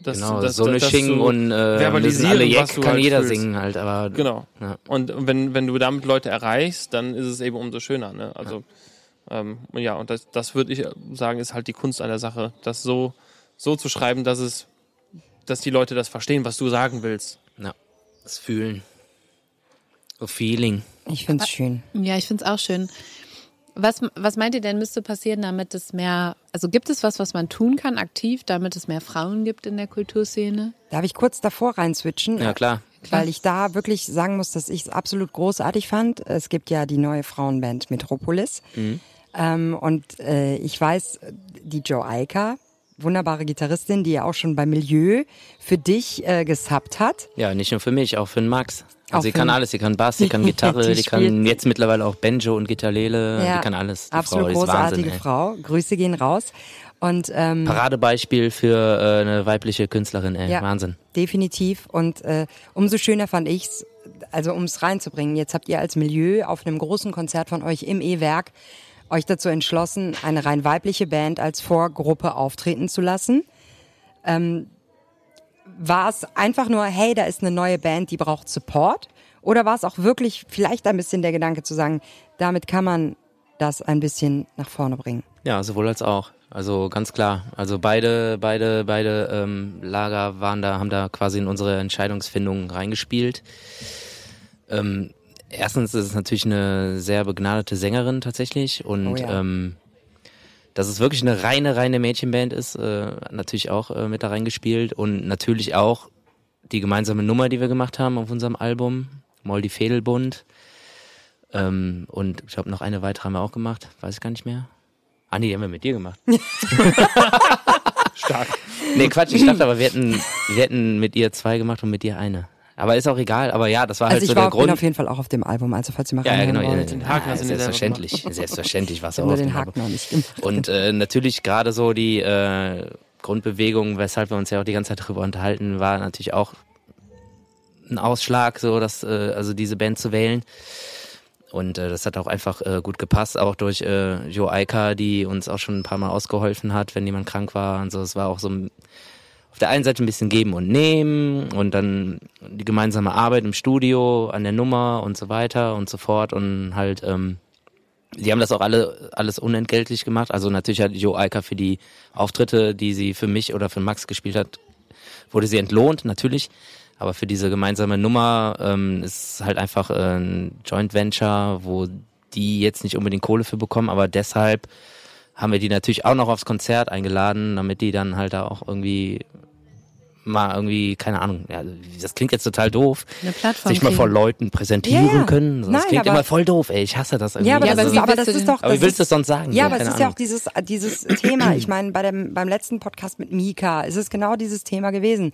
das, Genau, das, so eine das Sching zu und äh, alle was Jack, du kann halt jeder fühlst. singen halt, aber Genau. Ja. Und wenn, wenn du damit Leute erreichst, dann ist es eben umso schöner. Ne? Also ähm, ja, und das, das würde ich sagen, ist halt die Kunst an der Sache, das so, so zu schreiben, dass es, dass die Leute das verstehen, was du sagen willst. ja, das Fühlen. So Feeling. Ich find's schön. Ja, ich find's auch schön. Was, was meint ihr denn, müsste passieren, damit es mehr, also gibt es was, was man tun kann aktiv, damit es mehr Frauen gibt in der Kulturszene? Darf ich kurz davor rein switchen? Ja, klar. Weil ich da wirklich sagen muss, dass ich es absolut großartig fand. Es gibt ja die neue Frauenband Metropolis. Ähm, und äh, ich weiß, die Joe Eika, wunderbare Gitarristin, die ja auch schon bei Milieu für dich äh, gesubbt hat. Ja, nicht nur für mich, auch für den Max. Auch Also sie für kann alles, sie kann Bass, sie kann Gitarre, Die die, kann jetzt mittlerweile auch Banjo und Gitarrele, Ja, die kann alles. Die Absolut Frau ist großartige Wahnsinn. Frau. Grüße gehen raus. Und ähm, Paradebeispiel für äh, eine weibliche Künstlerin, ey. Ja. Wahnsinn. Definitiv. Und äh, umso schöner fand ich's, also um es reinzubringen. Jetzt habt ihr als Milieu auf einem großen Konzert von euch im E-Werk euch dazu entschlossen, eine rein weibliche Band als Vorgruppe auftreten zu lassen. Ähm, war es einfach nur, hey, da ist eine neue Band, die braucht Support? Oder war es auch wirklich vielleicht ein bisschen der Gedanke zu sagen, damit kann man das ein bisschen nach vorne bringen? Ja, sowohl als auch. Also ganz klar. Also beide, beide, beide ähm, Lager waren da, haben da quasi in unsere Entscheidungsfindung reingespielt. Ähm, erstens ist es natürlich eine sehr begnadete Sängerin tatsächlich und Oh ja. ähm, dass es wirklich eine reine, reine Mädchenband ist, äh, hat natürlich auch äh, mit da reingespielt und natürlich auch die gemeinsame Nummer, die wir gemacht haben auf unserem Album, Moldy Fädelbund. Ähm, und ich glaube, noch eine weitere haben wir auch gemacht, weiß ich gar nicht mehr. Ah, nee, die haben wir mit dir gemacht. Stark. Nee, Quatsch, ich dachte aber, wir hätten, wir hätten mit ihr zwei gemacht und mit dir eine. Aber ist auch egal, aber ja, das war halt Also ich so war der auf, bin Grund. auf jeden Fall auch auf dem Album, also falls ihr mal ja, ja, genau. wollt. Den Haken hast du selbstverständlich, selbstverständlich war es Ich auch den dem Haken noch nicht. Und äh, natürlich gerade so die äh, Grundbewegung, weshalb wir uns ja auch die ganze Zeit darüber unterhalten, war natürlich auch ein Ausschlag, so dass äh, also diese Band zu wählen. Und äh, das hat auch einfach äh, gut gepasst, auch durch äh, Jo Eika, die uns auch schon ein paar Mal ausgeholfen hat, wenn jemand krank war und so. Es war auch so ein, auf der einen Seite ein bisschen geben und nehmen und dann die gemeinsame Arbeit im Studio, an der Nummer und so weiter und so fort und halt ähm, die haben das auch alle alles unentgeltlich gemacht. Also natürlich hat Jo Eika für die Auftritte, die sie für mich oder für Max gespielt hat, wurde sie entlohnt, natürlich. Aber für diese gemeinsame Nummer ähm, ist halt einfach äh, ein Joint Venture, wo die jetzt nicht unbedingt Kohle für bekommen, aber deshalb haben wir die natürlich auch noch aufs Konzert eingeladen, damit die dann halt da auch irgendwie mal irgendwie, keine Ahnung, ja, das klingt jetzt total doof, Eine Plattform sich mal vor. Leuten präsentieren Ja, ja. können. Das Nein, klingt immer voll doof, ey. Ich hasse das irgendwie. Ja, aber, Ja, das, aber ist, wie aber willst das du ist doch. Aber wie das willst du es sonst sagen? Ja, So, aber es ist ja Ahnung. auch dieses, dieses Thema. Ich meine, bei dem, beim letzten Podcast mit Mika ist es genau dieses Thema gewesen.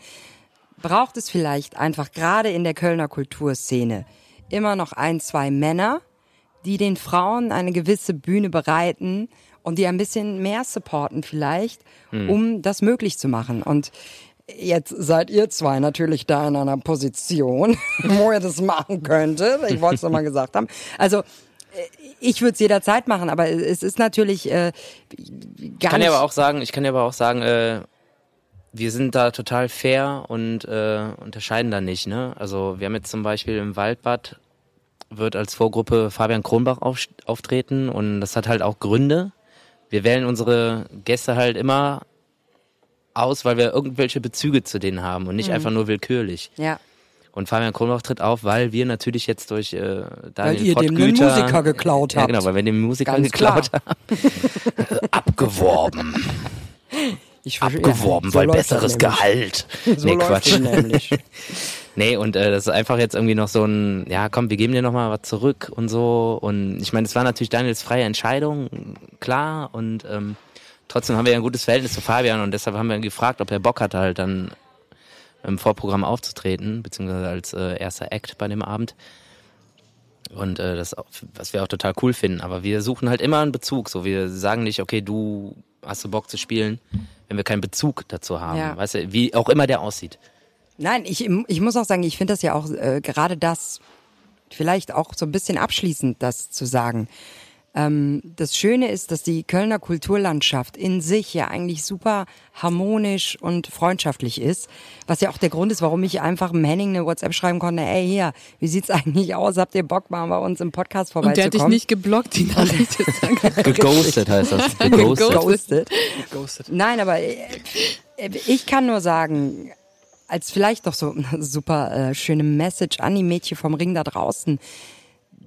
Braucht es vielleicht einfach gerade in der Kölner Kulturszene immer noch ein, zwei Männer, die den Frauen eine gewisse Bühne bereiten und die ein bisschen mehr supporten vielleicht, Hm. um das möglich zu machen. Und Jetzt seid ihr zwei natürlich da in einer Position, wo ihr das machen könntet. Ich wollte es noch mal gesagt haben. Also äh, ich würde es jederzeit machen, aber es ist natürlich äh, gar kann nicht. aber auch sagen, ich kann ja aber auch sagen, äh, wir sind da total fair und äh, unterscheiden da nicht. Ne? Also wir haben jetzt zum Beispiel im Waldbad wird als Vorgruppe Fabian Kronbach auf, auftreten und das hat halt auch Gründe. Wir wählen unsere Gäste halt immer aus, weil wir irgendwelche Bezüge zu denen haben und nicht Mhm. einfach nur willkürlich. ja. Und Fabian Kronbach tritt auf, weil wir natürlich jetzt durch äh, Daniel ihr dem einen Pottgüter- Musiker geklaut Ja, habt. genau, weil wir den Musiker Ganz geklaut haben. Abgeworben. Ich abgeworben, ja, so weil besseres. Gehalt. So nee, Quatsch. Nee, und äh, das ist einfach jetzt irgendwie noch so ein, ja komm, wir geben dir nochmal was zurück und so. Und ich meine, es war natürlich Daniels freie Entscheidung, klar. Und ähm, trotzdem haben wir ja ein gutes Verhältnis zu Fabian und deshalb haben wir ihn gefragt, ob er Bock hat, halt dann im Vorprogramm aufzutreten, beziehungsweise als äh, erster Act bei dem Abend. Und äh, das, was wir auch total cool finden. Aber wir suchen halt immer einen Bezug. So, wir sagen nicht, okay, du hast du Bock zu spielen, wenn wir keinen Bezug dazu haben. Ja. Weißt du, wie auch immer der aussieht. Nein, ich, ich muss auch sagen, ich finde das ja auch äh, gerade das, vielleicht auch so ein bisschen abschließend das zu sagen. Ähm, das Schöne ist, dass die Kölner Kulturlandschaft in sich ja eigentlich super harmonisch und freundschaftlich ist. Was ja auch der Grund ist, warum ich einfach dem Henning eine WhatsApp schreiben konnte, ey hier, wie sieht's eigentlich aus? Habt ihr Bock mal bei uns im Podcast Und der hat dich vorbeizukommen? nicht geblockt, die Nachricht ist dann Geghostet heißt das. Geghostet. Geghostet. Ghosted. Nein, aber äh, ich kann nur sagen, als vielleicht doch so eine super äh, schöne Message an die Mädchen vom Ring da draußen.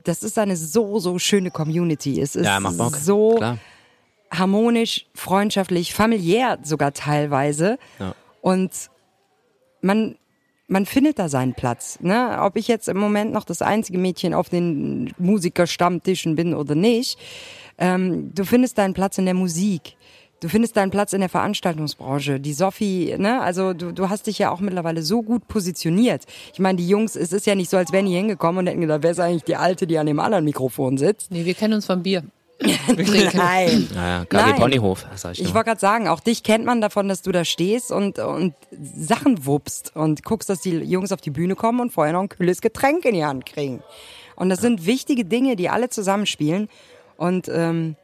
Das ist eine so, so schöne Community. Es ist Ja, macht Bock. so Klar. harmonisch, freundschaftlich, familiär sogar teilweise. Ja. Und man, man findet da seinen Platz. Ne? Ob ich jetzt im Moment noch das einzige Mädchen auf den Musikerstammtischen bin oder nicht, ähm, du findest deinen Platz in der Musik. Du findest deinen Platz in der Veranstaltungsbranche. Die Sophie, ne, also du, du hast dich ja auch mittlerweile so gut positioniert. Ich meine, die Jungs, es ist ja nicht so, als wären die hingekommen und hätten gedacht, wer ist eigentlich die Alte, die an dem anderen Mikrofon sitzt. Nee, wir kennen uns vom Bier. Nein. Naja, KG Nein. Ponyhof, sag ich, Ich wollte gerade sagen, auch dich kennt man davon, dass du da stehst und, und Sachen wuppst und guckst, dass die Jungs auf die Bühne kommen und vorher noch ein kühles Getränk in die Hand kriegen. Und das sind wichtige Dinge, die alle zusammenspielen. Und ähm,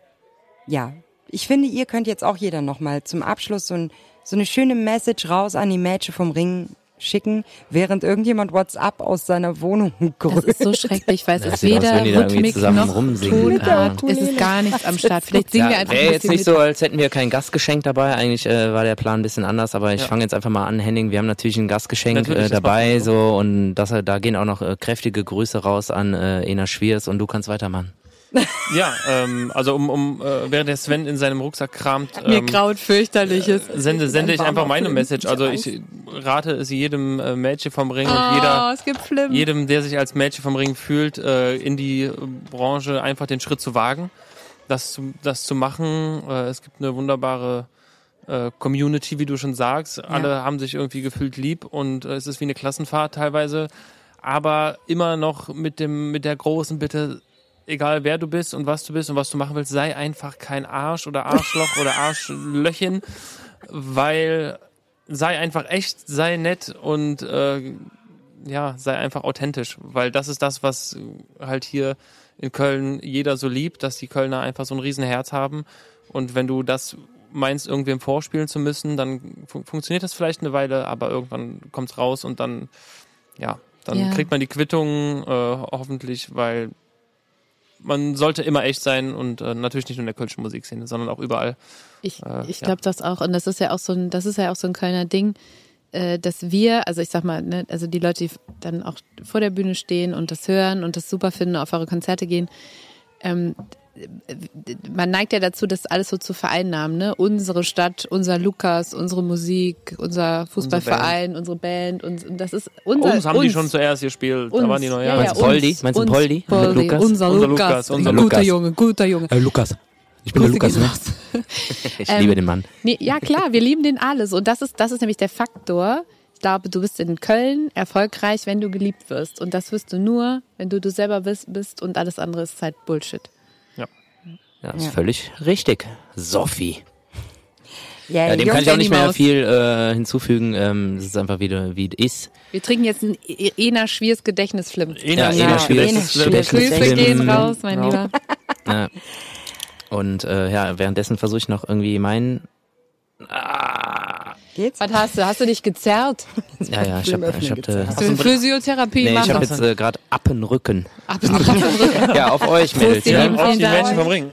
ja, ich finde, ihr könnt jetzt auch jeder nochmal zum Abschluss so, ein, so eine schöne Message raus an die Mädchen vom Ring schicken, während irgendjemand WhatsApp aus seiner Wohnung Das grüßt. ist so schrecklich, weil es Das ist aus, weder Rhythmik noch rumsingen. Tonart. Ja. Es ist gar nichts am Start. Vielleicht singen wir Ja, einfach ein wäre jetzt nicht mit. so, als hätten wir kein Gastgeschenk dabei. Eigentlich äh, war der Plan ein bisschen anders, aber ich fange jetzt einfach mal an, Henning. Wir haben natürlich ein Gastgeschenk Natürlich, äh, das dabei, wir so und das, da gehen auch noch äh, kräftige Grüße raus an äh, Ena Schwiers und du kannst weitermachen. Ja, ähm, also um, um äh, während der Sven in seinem Rucksack kramt, Mir ähm, graut fürchterliches. sende, sende ich einfach meine. Message. Also ich rate es jedem äh, Mädchen vom Ring und jeder, Oh, es gibt schlimm. jedem, der sich als Mädchen vom Ring fühlt, äh, in die äh, Branche einfach den Schritt zu wagen, das zu, das zu machen. Äh, es gibt eine wunderbare äh, Community, wie du schon sagst. Alle haben sich irgendwie gefühlt lieb und äh, es ist wie eine Klassenfahrt teilweise, aber immer noch mit dem mit der großen Bitte. Egal wer du bist und was du bist und was du machen willst, sei einfach kein Arsch oder Arschloch oder Arschlöchin, weil sei einfach echt, sei nett und äh, ja, sei einfach authentisch, weil das ist das, was halt hier in Köln jeder so liebt, dass die Kölner einfach so ein Riesenherz haben. Und wenn du das meinst, irgendwem vorspielen zu müssen, dann fun funktioniert das vielleicht eine Weile, aber irgendwann kommt's raus und dann, ja, dann Ja. kriegt man die Quittung äh, hoffentlich, weil man sollte immer echt sein und äh, natürlich nicht nur in der kölschen Musikszene, sondern auch überall. Ich, Äh, ich ja. glaube das auch. Und das ist ja auch so ein, das ist ja auch so ein Kölner Ding, äh, dass wir, also ich sag mal, ne, also die Leute, die dann auch vor der Bühne stehen und das hören und das super finden, auf eure Konzerte gehen, ähm, man neigt ja dazu, das alles so zu vereinnahmen, ne? Unsere Stadt, unser Lukas, unsere Musik, unser Fußballverein, unsere Band, und, und das ist unser Uns haben die uns, schon zuerst gespielt, uns, da waren die noch, ja. Meinst du Poldi? Meinst du Poldi? Poldi, Lukas? Unser, Unser Lukas, Lukas, unser guter Lukas. Junge, guter Junge. Äh, Lukas. Ich Grüße gehen raus. Ich Ähm, liebe den Mann. Nee, ja klar, wir lieben den alles. Und das ist, das ist nämlich der Faktor. Ich glaube, du bist in Köln erfolgreich, wenn du geliebt wirst. Und das wirst du nur, wenn du du selber bist, bist und alles andere ist halt Bullshit. Ja, ist völlig richtig. Sophie. Ja, Ja, dem Jungs, kann ich auch nicht mehr Maus. viel äh, hinzufügen. Ähm, es ist einfach wieder, wie es ist. Wir trinken jetzt ein E- Ena Schwiers Gedächtnisflim. Ena, Ja, Ena. Schwierig. Schwierig. Grüße Gedächtnisflim. gehen raus, mein Genau. Lieber. Ja. Und äh, ja, währenddessen versuche ich noch irgendwie meinen. Geht's? Was hast du? Hast du dich gezerrt? Ja, ja, ich habe ich hab, äh, Hast du eine Physiotherapie nee, ich machen? hab jetzt äh, gerade Appenrücken. Ab- Ja, auf euch, Mädels. Ja. Auf die. Mädchen vom Ring.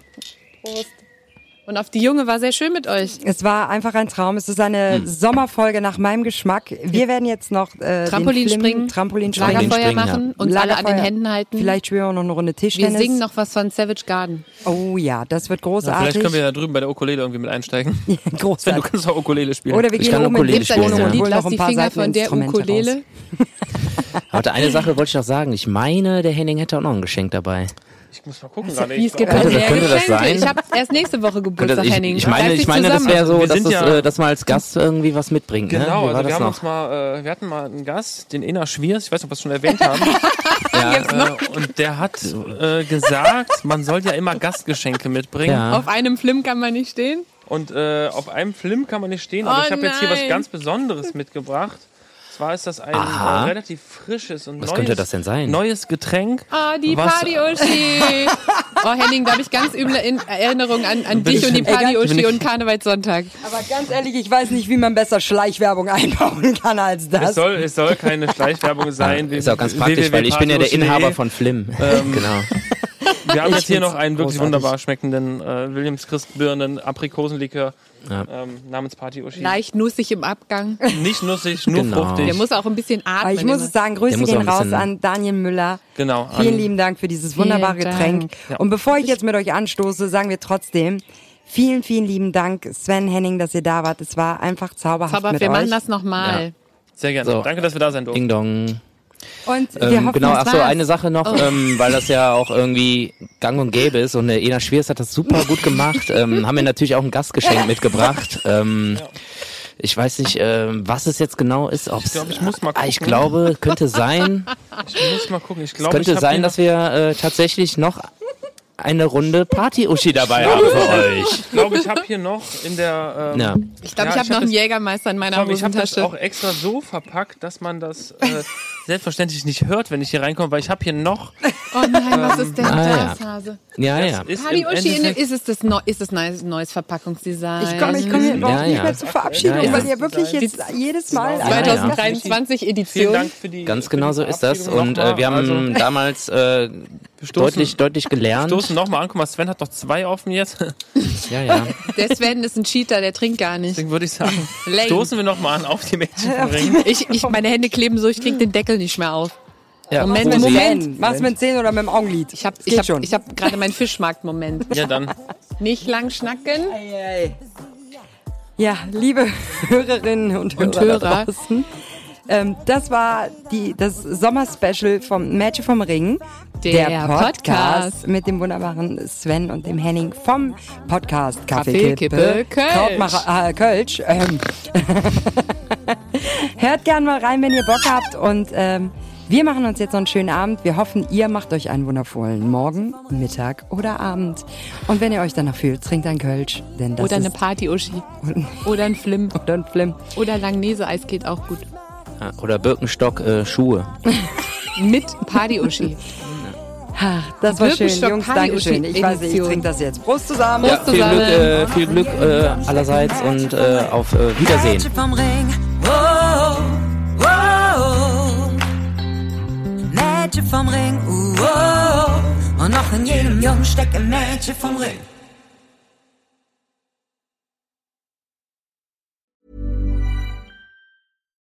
Und auf die Junge war sehr schön mit euch. Es war einfach ein Traum. Es ist eine Hm. Sommerfolge nach meinem Geschmack. Wir werden jetzt noch äh, Trampolin den Film, springen, Trampolin springen, Lagerfeuer springen, ja. machen, uns alle an den. Händen halten. Vielleicht spielen wir noch eine Runde wir Tischtennis. singen noch was von Savage Garden. Oh ja, das wird Ja, großartig. vielleicht können wir da drüben bei der Ukulele irgendwie mit einsteigen. Sven, du großartig. kannst auch Ukulele spielen. Oder wir Ich gehen kann oben in ja. Lied, lass die Finger von der Ukulele? Aber eine Sache wollte ich noch sagen. Ich meine, der Henning hätte auch noch ein Geschenk dabei. Ich muss mal gucken. Wie es Ich gibt glaub- Könnte das- sein? Ich habe erst nächste Woche Geburtstag, ich, Henning. ich meine, ich meine das wäre so, dass, sind es, ja- äh, dass man als Gast irgendwie was mitbringt. Ne? Genau, war also wir haben noch? uns mal, äh, wir hatten mal einen Gast, den Ena Schwiers, ich weiß nicht, ob wir es schon erwähnt haben. äh, und der hat äh, gesagt, man soll ja immer Gastgeschenke mitbringen. Ja. Auf einem Film kann man nicht stehen. Und äh, auf einem Film kann man nicht stehen, aber Oh ich habe jetzt hier was ganz Besonderes mitgebracht. Zwar ist das ein Aha. relativ frisches und Was neues, könnte das denn sein? neues Getränk. Ah, die Was- Party-Uschi. Oh, Henning, da habe ich ganz üble in Erinnerung an, an dich ich- und die bin ich- und Karnevalssonntag. Aber ganz ehrlich, ich weiß nicht, wie man besser Schleichwerbung einbauen kann als Es das. soll, es soll keine Schleichwerbung sein. Ist auch ganz praktisch, weil ich bin ja der Inhaber von Flim. Ähm, genau. Wir haben Ich jetzt hier noch einen wirklich großartig. wunderbar schmeckenden äh, Williams Christbirnen Aprikosenlikör Ja. ähm, namens Party Uschi. Leicht nussig im Abgang. Nicht nussig, nur Genau. fruchtig. Der muss auch ein bisschen Aber atmen. ich muss es sagen, Grüße gehen raus an Daniel Müller. genau. Vielen lieben Dank für dieses wunderbare Vielen Getränk. Dank. Ja. Und bevor ich jetzt mit euch anstoße, sagen wir trotzdem vielen, vielen lieben Dank, Sven Henning, dass ihr da wart. Es war einfach zauberhaft Aber mit wir euch. machen das nochmal. Sehr gerne. So. Danke, dass wir da sein durften. Ding dong. Und wir Ähm, hoffen, genau, es ach so, eine Sache noch, ähm, weil das ja auch irgendwie gang und gäbe ist und der Ena Schwiers hat das super gut gemacht. Ähm, haben wir natürlich auch ein Gastgeschenk mitgebracht. Ähm, Ich weiß nicht, ähm, was es jetzt genau ist. Ob's, Ich glaube, ich muss mal Ah, Ich gucken. glaube, könnte sein. Ich muss mal gucken. Ich Es glaube, könnte ich hab sein, dass wir äh, tatsächlich noch eine Runde Party-Uschi dabei haben für euch. Ich glaube, ich habe hier noch in der. Ähm, Ja. Ich glaube, Ja, ich habe ich hab noch einen das- Jägermeister in meiner Tom, ich habe das Hosentasche. auch extra so verpackt, dass man das äh, selbstverständlich nicht hört, wenn ich hier reinkomme, weil ich habe hier noch. Oh nein, was ist denn Ah, ja. das, Hase? Ja, ja. Ist im Uschi, in dem, Endeffekt- ist es das, neu, ist das neues, neues Verpackungsdesign? Ich komme ich komm hier überhaupt Ja, nicht ja. mehr zur Verabschiedung, Ja, ja. weil ihr wirklich jetzt jedes Mal... Ja, Also, ja. 2023 Vielen Edition. Dank für die. Ganz genau so ist das. Verabschiedung Und äh, wir haben Also, damals äh, deutlich, deutlich gelernt. stoßen nochmal an. Guck mal, Sven hat doch zwei offen jetzt. Ja, ja. Der Sven ist ein Cheater, der trinkt gar nicht. Deswegen würde ich sagen, Lame. stoßen wir nochmal an auf die Mädchen. Ich, ich, meine Hände kleben so, ich krieg den Deckel nicht mehr auf. ja Moment. Moment. Zähnen. Mach's mit den Zähnen oder mit dem Augenlid? Ich habe ich hab, schon. ich hab gerade meinen Fischmarkt-Moment. Ja, dann. Nicht lang schnacken. Ja, liebe Hörerinnen und Hörer, Und da Hörer. draußen. Ähm, das war die, das Sommerspecial vom Mädchen vom Ring. Der Podcast. mit dem wunderbaren Sven und dem Henning vom Podcast Kaffee, Kaffee, Kölsch. Äh, Kölsch. Ähm. Hört gern mal rein, wenn ihr Bock habt und ähm, wir machen uns jetzt noch einen schönen Abend. Wir hoffen, ihr macht euch einen wundervollen Morgen, Mittag oder Abend. Und wenn ihr euch danach fühlt, trinkt ein Kölsch, denn das Oder eine Party-Uschi. Oder ein Flim. oder ein Flim. Oder Langnese-Eis geht auch gut. Ja, Oder Birkenstock äh, Schuhe. Mit Party-Uschi. Das war schön, Jungs, Dankeschön. Ich weiß nicht, ich trinke das jetzt. Prost zusammen. Ja, viel zusammen. Glück, äh, viel Glück äh, allerseits und äh, auf äh, Wiedersehen. Mädchen vom Ring. Oh. Mädchen vom Ring. Oh, oh. Und noch in jedem Jungen steckt ein Mädchen vom Ring.